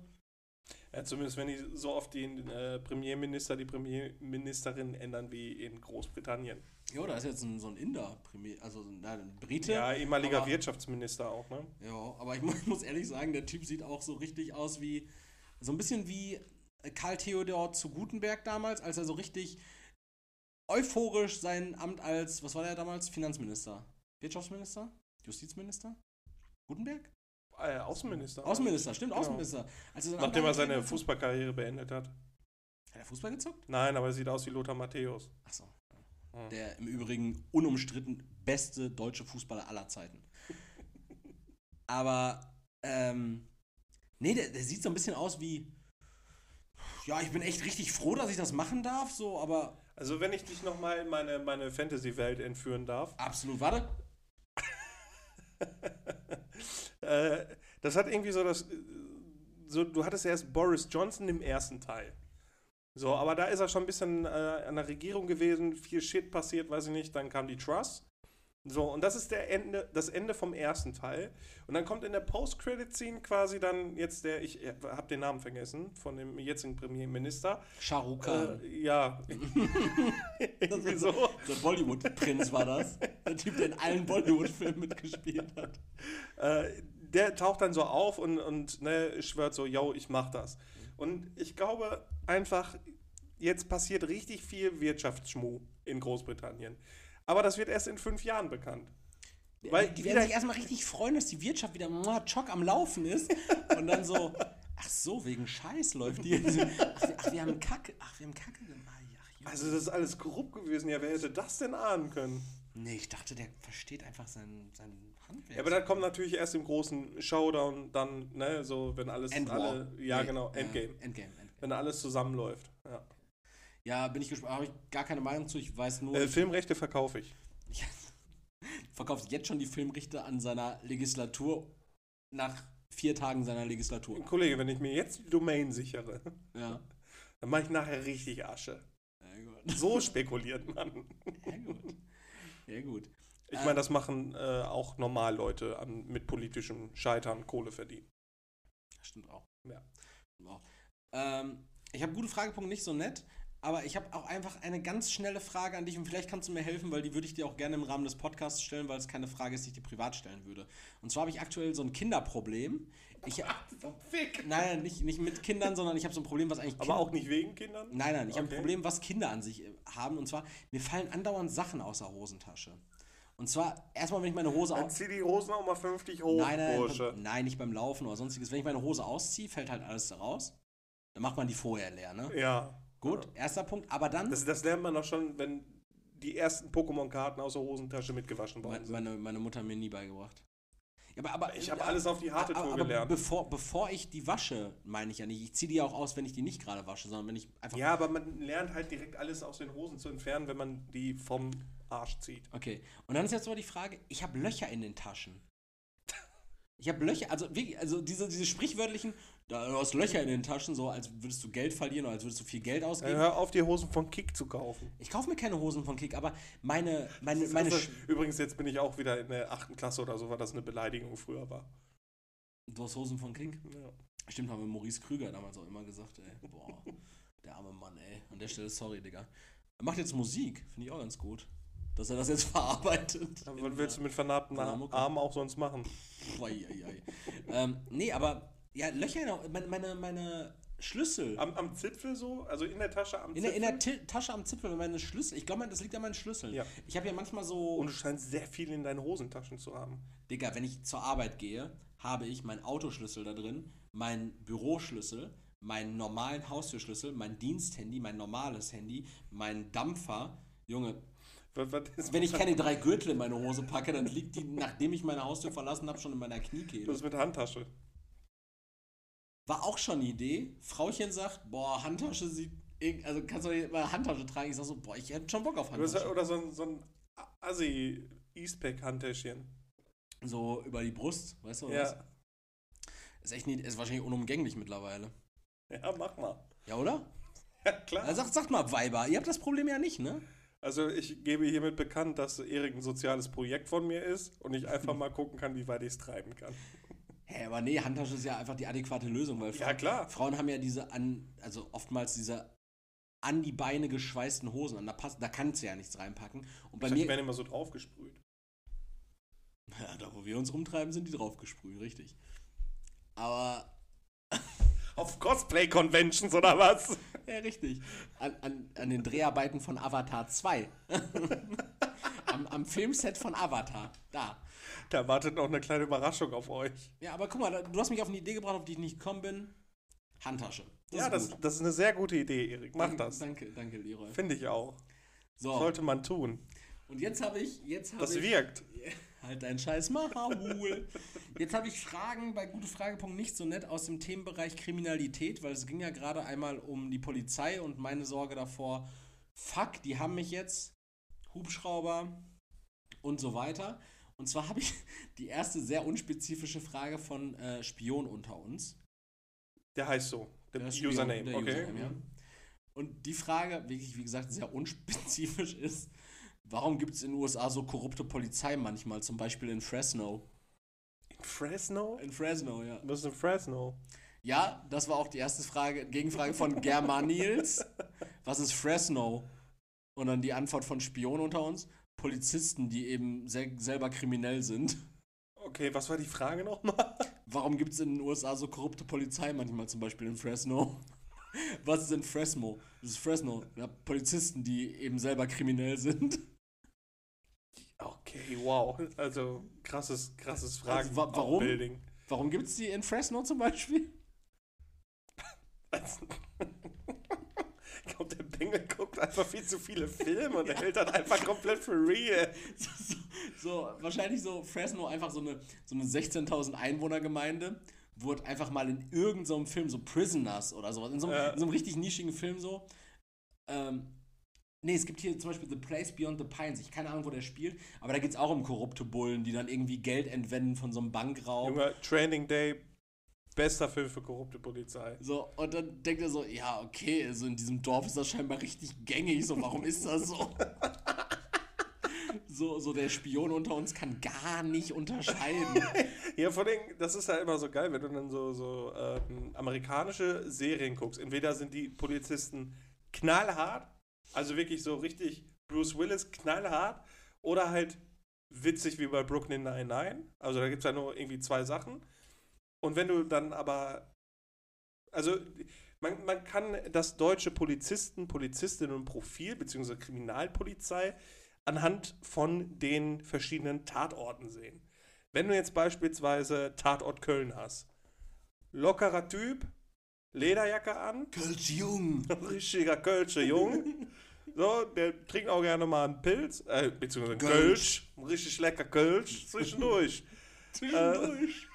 Ja, zumindest wenn die so oft den äh, Premierminister, die Premierministerin ändern wie in Großbritannien. ja, da ist jetzt ein, so ein Inder, Premier, also so ein, Brite. Ja, ehemaliger aber- Wirtschaftsminister auch, ne? Ja, aber ich mu- muss ehrlich sagen, der Typ sieht auch so richtig aus wie, so ein bisschen wie Karl Theodor zu Gutenberg damals, als er so richtig euphorisch sein Amt als, was war der damals? Finanzminister? Wirtschaftsminister? Justizminister? Gutenberg? Äh, Außenminister. Außenminister, stimmt, Genau. Außenminister. Als er sein Amt Nachdem er seine Fußballkarriere beendet hat. Hat er Fußball gezockt? Nein, aber er sieht aus wie Lothar Matthäus. Achso. Hm. Der im Übrigen unumstritten beste deutsche Fußballer aller Zeiten. Aber, ähm, nee, der, der sieht so ein bisschen aus wie, ja, ich bin echt richtig froh, dass ich das machen darf, so, aber Also wenn ich dich nochmal in meine, meine Fantasy-Welt entführen darf. absolut, warte. äh, das hat irgendwie so das. So, du hattest erst Boris Johnson im ersten Teil. So, aber da ist er schon ein bisschen äh, an der Regierung gewesen, viel Shit passiert, weiß ich nicht. Dann kam die Trust. So, und das ist der Ende, das Ende vom ersten Teil. Und dann kommt in der Post-Credit-Scene quasi dann jetzt der, ich äh, habe den Namen vergessen, von dem jetzigen Premierminister. Shah Rukh Khan. Äh, ja. Irgendwie so. Der Bollywood-Prinz war das. Der Typ, der in allen Bollywood-Filmen mitgespielt hat. Äh, der taucht dann so auf und, und ne, schwört so, yo, ich mach das. Und ich glaube einfach, jetzt passiert richtig viel Wirtschaftsschmuh in Großbritannien. Aber das wird erst in fünf Jahren bekannt. Weil die werden sich erstmal richtig freuen, dass die Wirtschaft wieder muah, chock am Laufen ist. Und dann so, ach so, wegen Scheiß läuft die. Ach, wir- ach, wir haben Kacke. Ach, wir haben Kacke gemacht. Ach. Also das ist alles korrupt gewesen. Ja, wer hätte das denn ahnen können? nee, ich dachte, der versteht einfach sein, sein Handwerk. Ja, aber das kommt natürlich erst im großen Showdown, dann, ne, so, wenn alles, Endwar. alle, ja Nee, genau, äh, Endgame. Endgame, Endgame. Wenn alles zusammenläuft. Ja. Ja, bin ich gespannt. Habe ich gar keine Meinung zu. Ich weiß nur, Äh, Filmrechte verkaufe ich. verkauft jetzt schon die Filmrichter an seiner Legislatur nach vier Tagen seiner Legislatur. Kollege, wenn ich mir jetzt die Domain sichere, Ja. dann mache ich nachher richtig Asche. Ja. So spekuliert man. Ja, gut. Ja, gut. Ich meine, das machen äh, auch Normalleute an, mit politischem Scheitern Kohle verdienen. Stimmt auch. Ja. Stimmt auch. Ähm, ich habe gute Fragepunkte nicht so nett, aber ich habe auch einfach eine ganz schnelle Frage an dich und vielleicht kannst du mir helfen, weil die würde ich dir auch gerne im Rahmen des Podcasts stellen, weil es keine Frage ist, die ich dir privat stellen würde. Und zwar habe ich aktuell so ein Kinderproblem. Ich, So Fick. nein, nicht, nicht mit Kindern, sondern ich habe so ein Problem, was eigentlich Aber Kinder- auch nicht wegen Kindern? Nein, nein, ich habe ein Okay. Problem, was Kinder an sich äh, haben. Und zwar, mir fallen andauernd Sachen aus der Hosentasche. Und zwar, erstmal, wenn ich meine Hose Dann aus. zieh die Hosen auch mal vernünftig hoch, Nein, nein, Bursche. nein, nein, nicht beim Laufen oder sonstiges. Wenn ich meine Hose ausziehe, fällt halt alles da raus. Dann macht man die vorher leer, ne? Ja. Gut, erster Punkt. Aber dann. Das, das lernt man doch schon, wenn die ersten Pokémon-Karten aus der Hosentasche mitgewaschen worden meine, sind. meine, meine Mutter hat mir nie beigebracht. Ja, aber, aber, Ich habe alles auf die harte Tour aber gelernt. Bevor, bevor ich die wasche, meine ich ja nicht. Ich ziehe die auch aus, wenn ich die nicht gerade wasche, sondern wenn ich einfach. Ja, aber man lernt halt direkt alles aus den Hosen zu entfernen, wenn man die vom Arsch zieht. Okay. Und dann ist jetzt aber die Frage, ich habe Löcher in den Taschen. Ich habe Löcher, also wirklich, also diese, diese sprichwörtlichen, da, du hast Löcher in den Taschen, so als würdest du Geld verlieren oder als würdest du viel Geld Äh, ausgeben. hör auf, die Hosen von Kick zu kaufen. Ich kaufe mir keine Hosen von Kick, aber meine, meine, meine, Das Übrigens, jetzt bin ich auch wieder in der achten Klasse oder so, weil das eine Beleidigung früher war. du hast Hosen von Kick? Ja. Stimmt, haben wir Maurice Krüger damals auch immer gesagt, ey. Boah, der arme Mann, ei. An der Stelle, sorry, Digga. Er macht jetzt Musik, finde ich auch ganz gut. Dass er das jetzt verarbeitet. Aber was willst du mit vernarbten Ja. Armen auch sonst machen? Ei, ei, ei. ähm, nee, aber ja, Löcher in der, meine, meine, meine Schlüssel. Am, am Zipfel so? Also in der Tasche am in der, Zipfel? in der Tasche am Zipfel, meine Schlüssel. Ich glaube, das liegt an meinen Schlüsseln. Ja. Ich habe ja manchmal so. Und du scheinst sehr viel in deinen Hosentaschen zu haben. Digga, wenn ich zur Arbeit gehe, habe ich meinen Autoschlüssel da drin, meinen Büroschlüssel, meinen normalen Haustürschlüssel, mein Diensthandy, mein normales Handy, meinen Dampfer. Junge, wenn ich keine drei Gürtel in meine Hose packe, dann liegt die, nachdem ich meine Haustür verlassen habe, schon in meiner Kniekehle. ist mit der Handtasche? War auch schon eine Idee. Frauchen sagt, boah, Handtasche sieht. Also kannst du nicht mal Handtasche tragen. Ich sag so, boah, ich hätte schon Bock auf Handtasche. oder so ein, so ein Assi-Eastpack-Handtäschchen. So über die Brust, weißt du was? Ja. Ist echt nicht, ist wahrscheinlich unumgänglich mittlerweile. ja, mach mal. Ja, oder? Ja, klar. Also sagt, sagt mal, Weiber, ihr habt das Problem ja nicht, ne? Also ich gebe hiermit bekannt, dass Erik ein soziales Projekt von mir ist und ich einfach mal gucken kann, wie weit ich es treiben kann. Hä, aber nee, Handtasche ist ja einfach die adäquate Lösung, weil Ja, klar. Frauen haben ja diese an, also oftmals diese an die Beine geschweißten Hosen an. Da, passt, da kannst du ja nichts reinpacken. Und bei Ich dachte, die mir, werden immer so draufgesprüht. ja, da wo wir uns rumtreiben, sind die draufgesprüht, richtig. Aber, Auf Cosplay-Conventions oder was? ja, richtig. An, an, an den Dreharbeiten von Avatar 2. am, am Filmset von Avatar. Da. Da wartet noch eine kleine Überraschung auf euch. Ja, aber guck mal, du hast mich auf eine Idee gebracht, auf die ich nicht gekommen bin. Handtasche. ja, ist das, das ist eine sehr gute Idee, Erik. Mach Danke- das. Danke, danke, Leroy. Finde ich auch. So, Sollte man tun. und jetzt habe ich, jetzt habe Das ich, wirkt. halt dein scheiß Maul. Jetzt habe ich Fragen bei gute Frage.net nicht so nett aus dem Themenbereich Kriminalität, weil es ging ja gerade einmal um die Polizei und meine Sorge davor, fuck, die haben mich jetzt, Hubschrauber und so weiter. Und zwar habe ich die erste sehr unspezifische Frage von äh, Spion unter uns. Der heißt so. Der, Der Spion, Username. der okay. Username, ja. Und die Frage, wirklich, wie gesagt, sehr unspezifisch ist, warum gibt es in den USA so korrupte Polizei manchmal, zum Beispiel in Fresno? In Fresno? In Fresno, ja. Was ist in Fresno? Ja, das war auch die erste Frage, Gegenfrage von Germanils. Was ist Fresno? Und dann die Antwort von Spion unter uns. Polizisten, die eben sel selber kriminell sind. Okay, was war die Frage nochmal? Warum gibt es in den USA so korrupte Polizei manchmal, zum Beispiel in Fresno? Was ist in Fresno? Das ist Fresno. Ja, Polizisten, die eben selber kriminell sind. Okay, wow. Also krasses, krasses Fragen. Also, wa- warum? Building. Warum gibt es die in Fresno zum Beispiel? Ich glaube, der Bengel guckt einfach viel zu viele Filme und er hält das einfach komplett für real. so, so, wahrscheinlich so Fresno einfach so eine, so eine 16.000 Einwohner-Gemeinde, wurde einfach mal in irgendeinem Film, so Prisoners oder sowas, in so, einem- Ja. in so einem richtig nischigen Film so. Ähm, nee, es gibt hier zum Beispiel The Place Beyond the Pines. Ich keine Ahnung, wo der spielt, aber da geht es auch um korrupte Bullen, die dann irgendwie Geld entwenden von so einem Bankraub. Junge, Training Day, bester Film für korrupte Polizei. So, und dann denkt er so, ja, okay, also in diesem Dorf ist das scheinbar richtig gängig, so, warum ist das so? so, so der Spion unter uns kann gar nicht unterscheiden. Ja, vor allem, das ist ja immer so geil, wenn du dann so, so ähm, amerikanische Serien guckst. Entweder sind die Polizisten knallhart, also wirklich so richtig Bruce Willis knallhart, oder halt witzig wie bei Brooklyn Nine-Nine. Also da gibt es ja nur irgendwie zwei Sachen. Und wenn du dann aber, also man, man kann das deutsche Polizisten, Polizistinnen-Profil beziehungsweise Kriminalpolizei anhand von den verschiedenen Tatorten sehen. Wenn du jetzt beispielsweise Tatort Köln hast, lockerer Typ, Lederjacke an, Kölsch Jung. richtiger Kölsche Jung, so, der trinkt auch gerne mal einen Pilz, äh, beziehungsweise Kölsch. Kölsch, richtig lecker Kölsch zwischendurch. Zwischendurch.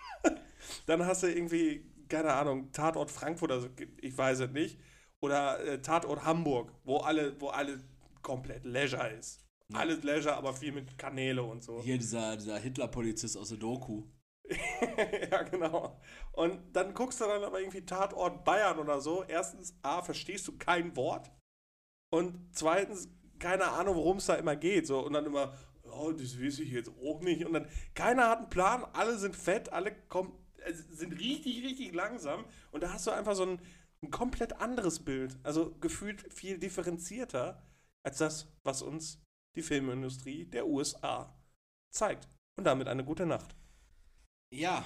Dann hast du irgendwie, keine Ahnung, Tatort Frankfurt, also ich weiß es nicht, oder äh, Tatort Hamburg, wo alle, wo alle komplett Leisure ist. Alles Leisure, aber viel mit Kanäle und so. Hier dieser, dieser Hitler-Polizist aus der Doku. ja, genau. Und dann guckst du dann aber irgendwie Tatort Bayern oder so. Erstens, A, verstehst du kein Wort. Und zweitens, keine Ahnung, worum es da immer geht. So. Und dann immer, oh, das weiß ich jetzt auch nicht. Und dann, keiner hat einen Plan, alle sind fett, alle kommen, sind richtig, richtig langsam. Und da hast du einfach so ein, ein komplett anderes Bild. Also gefühlt viel differenzierter als das, was uns die Filmindustrie der USA zeigt. Und damit eine gute Nacht. Ja,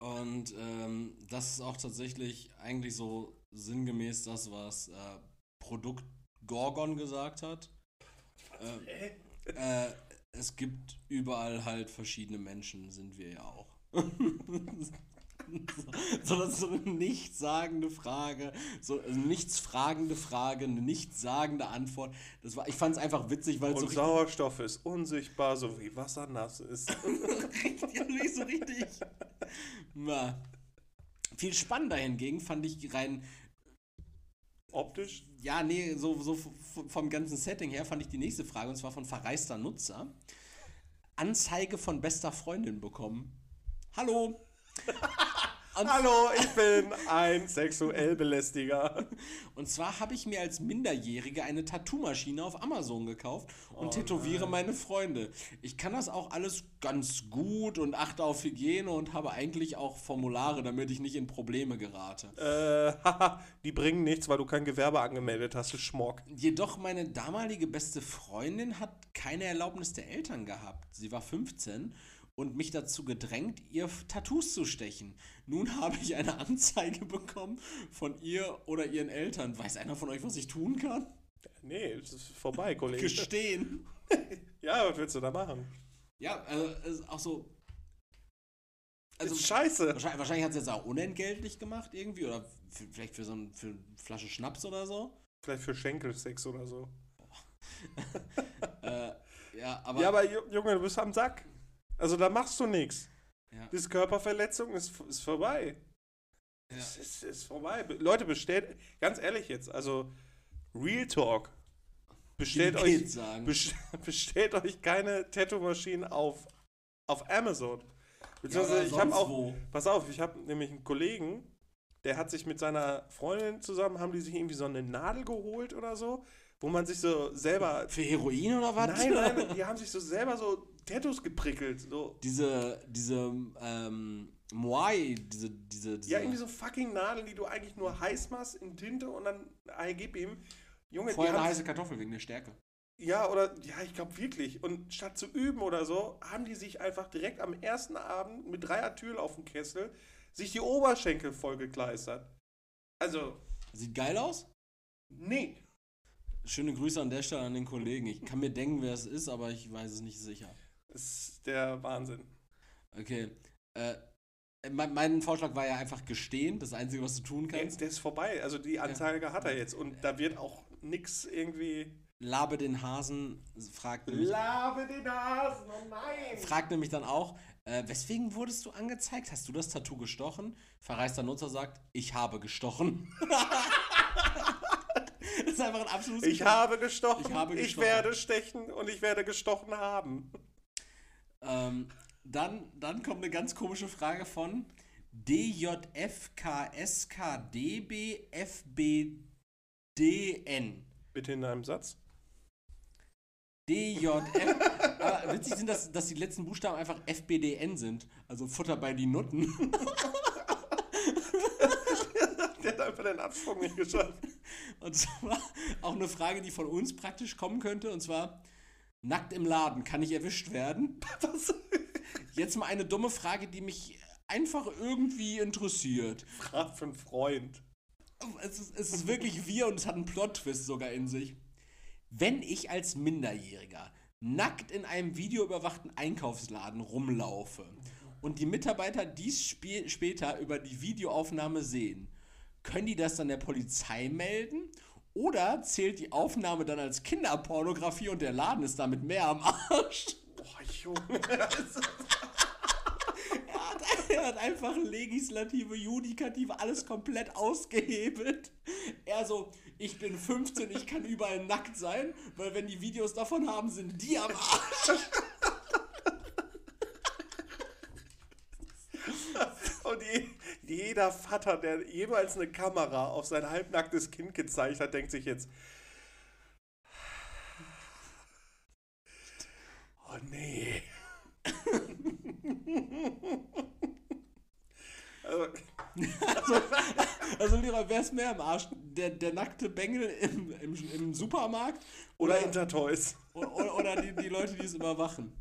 Und ähm, das ist auch tatsächlich eigentlich so sinngemäß das, was äh, Produkt Gorgon gesagt hat. Äh, äh, es gibt überall halt verschiedene Menschen, sind wir ja auch. so, das ist so eine nichtssagende Frage, so eine nichtsfragende Frage, eine nichtssagende Antwort. Das war, ich fand es einfach witzig, weil Und so Sauerstoff ist unsichtbar, so wie Wasser nass ist. richtig, ja, nicht so richtig. Na. Viel spannender hingegen fand ich rein, Optisch? ja, nee, so, so vom ganzen Setting her fand ich die nächste Frage, und zwar von verreister Nutzer. Anzeige von bester Freundin bekommen. Hallo. Und, Hallo, ich bin ein sexuell Belästiger. und zwar habe ich mir als Minderjährige eine Tattoo-Maschine auf Amazon gekauft und Oh tätowiere meine Freunde. Ich kann das auch alles ganz gut und achte auf Hygiene und habe eigentlich auch Formulare, damit ich nicht in Probleme gerate. Äh, haha, die bringen nichts, weil du kein Gewerbe angemeldet hast, du Schmock. Jedoch meine damalige beste Freundin hat keine Erlaubnis der Eltern gehabt. Sie war 15 und mich dazu gedrängt, ihr Tattoos zu stechen. Nun habe ich eine Anzeige bekommen von ihr oder ihren Eltern. Weiß einer von euch, was ich tun kann? Nee, es ist vorbei, Kollege. Gestehen. Ja, was willst du da machen? Ja, also auch so. Also ist scheiße. wahrscheinlich, wahrscheinlich hat sie jetzt auch unentgeltlich gemacht irgendwie oder vielleicht für so ein, für eine Flasche Schnaps oder so. Vielleicht für Schenkelsex oder so. Äh, ja, aber, ja, aber Ju- Junge, du bist am Sack. Also da machst du nichts. Ja. Das ist Körperverletzung ist, ist vorbei. Ja. Es ist, ist vorbei. Be- Leute, bestellt, ganz ehrlich jetzt, also Real Talk. Bestellt euch, bestellt euch keine Tattoo-Maschinen auf, auf Amazon. Beziehungsweise oder ich habe auch, wo. pass auf, ich habe nämlich einen Kollegen, der hat sich mit seiner Freundin zusammen, haben die sich irgendwie so eine Nadel geholt oder so, wo man sich so selber Für Heroin oder was? Nein, nein, die haben sich so selber so Tattoos geprickelt. So. diese, diese, ähm, Moai, diese, diese, diese Ja, irgendwie so fucking Nadeln, die du eigentlich nur heiß machst in Tinte und dann ah, gib ihm. Junge, vorher eine heiße Kartoffel wegen der Stärke. Ja, oder, ja, ich glaube wirklich. Und statt zu üben oder so, haben die sich einfach direkt am ersten Abend mit Dreier-Tül auf dem Kessel sich die Oberschenkel vollgekleistert. Also, Sieht geil aus. nee. Schöne Grüße an der Stelle an den Kollegen. Ich kann mir denken, wer es ist, aber ich weiß es nicht sicher. Das ist der Wahnsinn. Okay. Äh, mein, mein Vorschlag war ja einfach gestehen, das Einzige, was du tun kannst. der ist vorbei. Also die Anzeige hat er jetzt. Und da wird auch nix irgendwie. Labe den Hasen, fragt nämlich, Labe den Hasen, oh nein! fragt nämlich dann auch, äh, weswegen wurdest du angezeigt? Hast du das Tattoo gestochen? Verreister Nutzer sagt, ich habe gestochen. ist einfach ein absolutes Ich habe gestochen, Ich habe ich gestochen. werde stechen und ich werde gestochen haben. Ähm, dann, dann kommt eine ganz komische Frage von DJFKSKDBFBDN. Bitte in einem Satz. DJF. Aber witzig sind, dass, dass die letzten Buchstaben einfach FBDN sind. Also Futter bei die Nutten. Einfach den Absprung nicht geschafft. Und zwar auch eine Frage, die von uns praktisch kommen könnte. Und zwar, nackt im Laden, kann ich erwischt werden? Was? Jetzt mal eine dumme Frage, die mich einfach irgendwie interessiert. Frag für einen Freund. Es ist, es ist wirklich wir und es hat einen Plot-Twist sogar in sich. Wenn ich als Minderjähriger nackt in einem videoüberwachten Einkaufsladen rumlaufe und die Mitarbeiter dies spä später über die Videoaufnahme sehen, können die das dann der Polizei melden? Oder zählt die Aufnahme dann als Kinderpornografie und der Laden ist damit mehr am Arsch? Boah, Junge. Hat, er hat einfach Legislative, Judikative, alles komplett ausgehebelt. Er so, ich bin 15, ich kann überall nackt sein, weil wenn die Videos davon haben, sind die am Arsch. und je, jeder Vater, der jemals eine Kamera auf sein halbnacktes Kind gezeigt hat, denkt sich jetzt. Oh nee. also, Also Lehrer, wer ist mehr am Arsch? Der, der nackte Bengel im, im, im Supermarkt oder Intertoys. oder, oder die, die Leute, die es überwachen?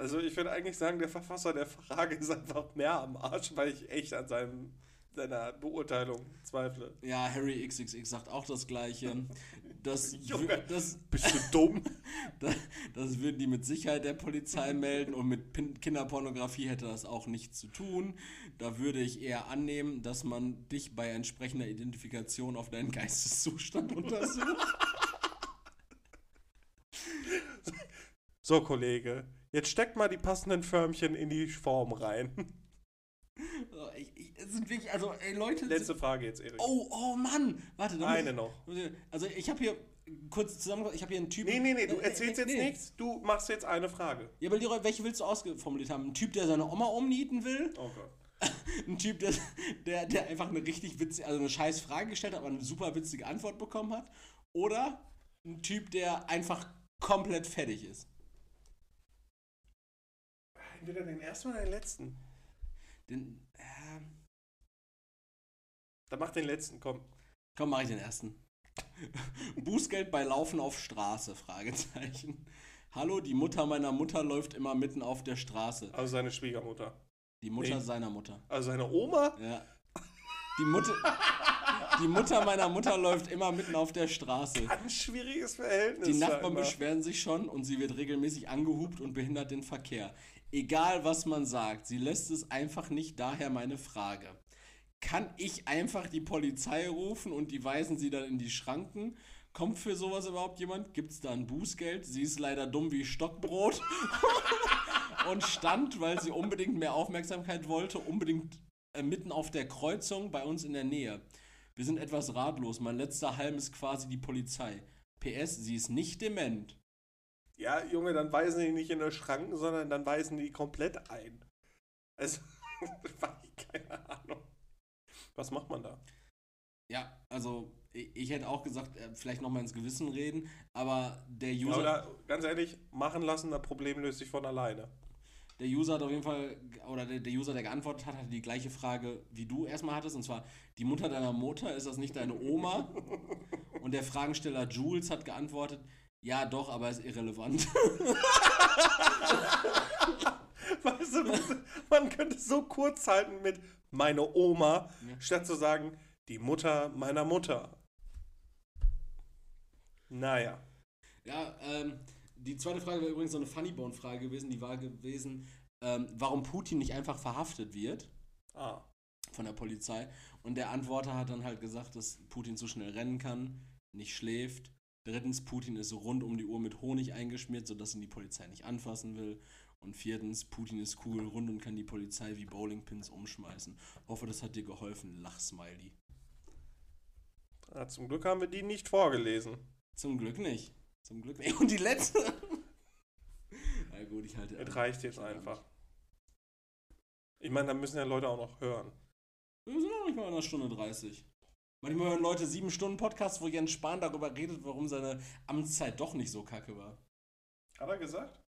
Also ich würde eigentlich sagen, der Verfasser der Frage ist einfach mehr am Arsch, weil ich echt an seinem, seiner Beurteilung zweifle. Ja, Harry XXX sagt auch das Gleiche. Das, Junge, das, Bist du dumm? das, das würden die mit Sicherheit der Polizei melden und mit Pin Kinderpornografie hätte das auch nichts zu tun. Da würde ich eher annehmen, dass man dich bei entsprechender Identifikation auf deinen Geisteszustand untersucht. So, Kollege, jetzt steck mal die passenden Förmchen in die Form rein. So, ich, ich, sind wirklich, also, ey, Leute. Letzte Frage jetzt, Erik. oh, oh Mann! Warte, muss- Eine noch. Also, ich habe hier, kurz zusammengefasst, ich habe hier einen Typen. Nee, nee, nee, du Äh, erzählst äh, jetzt nee. nichts, du machst jetzt eine Frage. Ja, aber Leroy, welche willst du ausgeformuliert haben? Ein Typ, der seine Oma umnieten will? Oh Gott. Ein Typ, der, der, der einfach eine richtig witzige, also eine scheiß Frage gestellt hat, aber eine super witzige Antwort bekommen hat? Oder ein Typ, der einfach komplett fertig ist? Entweder den ersten oder den letzten. Den, ähm, Dann mach den letzten, komm. komm, mach ich den ersten. Bußgeld bei Laufen auf Straße? Fragezeichen. Hallo, die Mutter meiner Mutter läuft immer mitten auf der Straße. Also seine Schwiegermutter. Die Mutter Nee. seiner Mutter. Also seine Oma? Ja. Die Mutter, die Mutter meiner Mutter läuft immer mitten auf der Straße. Ein schwieriges Verhältnis. Die Nachbarn beschweren sich schon und sie wird regelmäßig angehupt und behindert den Verkehr. Egal was man sagt, sie lässt es einfach nicht. Daher meine Frage. Kann ich einfach die Polizei rufen und die weisen sie dann in die Schranken? Kommt für sowas überhaupt jemand? Gibt es da ein Bußgeld? Sie ist leider dumm wie Stockbrot und stand, weil sie unbedingt mehr Aufmerksamkeit wollte, unbedingt äh, mitten auf der Kreuzung bei uns in der Nähe. Wir sind etwas ratlos. Mein letzter Halm ist quasi die Polizei. PS, sie ist nicht dement. Ja, Junge, dann weisen die nicht in der Schranken, sondern dann weisen die komplett ein. Also, keine Ahnung. Was macht man da? Ja, also ich, hätte auch gesagt, äh, vielleicht nochmal ins Gewissen reden, aber der User, Oder ganz ehrlich, machen lassen, das Problem löst sich von alleine. der User hat auf jeden Fall, oder der, der User, der geantwortet hat, hatte die gleiche Frage, wie du erstmal hattest, und zwar, die Mutter deiner Mutter, ist das nicht deine Oma? Und der Fragensteller Jules hat geantwortet, ja doch, aber ist irrelevant. Weißt du, man könnte es so kurz halten mit meine Oma, Ja. statt zu sagen, die Mutter meiner Mutter. Naja. Ja, ähm, die zweite Frage wäre übrigens so eine Funnybone-Frage gewesen, die war gewesen, ähm, warum Putin nicht einfach verhaftet wird Ah. von der Polizei. Und der Antworter hat dann halt gesagt, dass Putin zu schnell rennen kann, nicht schläft. Drittens, Putin ist rund um die Uhr mit Honig eingeschmiert, sodass ihn die Polizei nicht anfassen will. Und viertens, Putin ist kugelrund und kann die Polizei wie Bowlingpins umschmeißen. Hoffe, das hat dir geholfen. Lach-Smiley. Ah, zum Glück haben wir die nicht vorgelesen. Zum Glück nicht. Zum Glück nicht. Und die letzte. Na gut, ich halte. Es reicht jetzt einfach. Ich meine, da müssen ja Leute auch noch hören. Wir sind noch nicht mal in einer Stunde 30. Manchmal hören Leute sieben Stunden Podcasts, wo Jens Spahn darüber redet, warum seine Amtszeit doch nicht so kacke war. Hat er gesagt?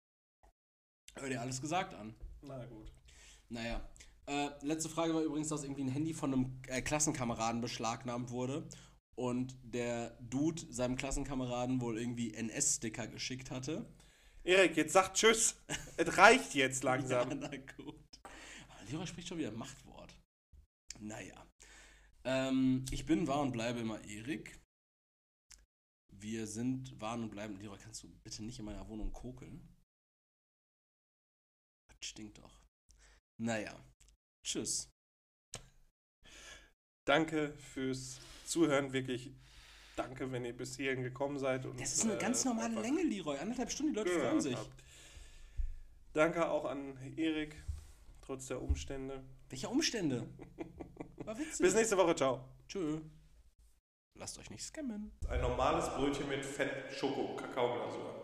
Hör dir alles gesagt an. Na gut. Naja. Äh, letzte Frage war übrigens, dass irgendwie ein Handy von einem äh, Klassenkameraden beschlagnahmt wurde und der Dude seinem Klassenkameraden wohl irgendwie NS-Sticker geschickt hatte. Erik, jetzt sag Tschüss. es reicht jetzt Ja, langsam. na gut. Aber spricht schon wieder Machtwort. Naja. Ähm, ich bin, war und bleibe immer Erik. Wir sind, waren und bleiben. Leroy, kannst du bitte nicht in meiner Wohnung kokeln? Das stinkt doch. Naja. Tschüss. Danke fürs Zuhören, wirklich. Danke, wenn ihr bis hierhin gekommen seid. Und, Das ist eine äh, ganz normale Länge, Leroy. Anderthalb Stunden, die Leute freuen sich. habt. Danke auch an Erik, trotz der Umstände. Welche Umstände? War witzig. Bis nächste Woche, ciao. Tschö. Lasst euch nicht scammen. Ein normales Brötchen mit Fett, Schoko, Kakaoglasur.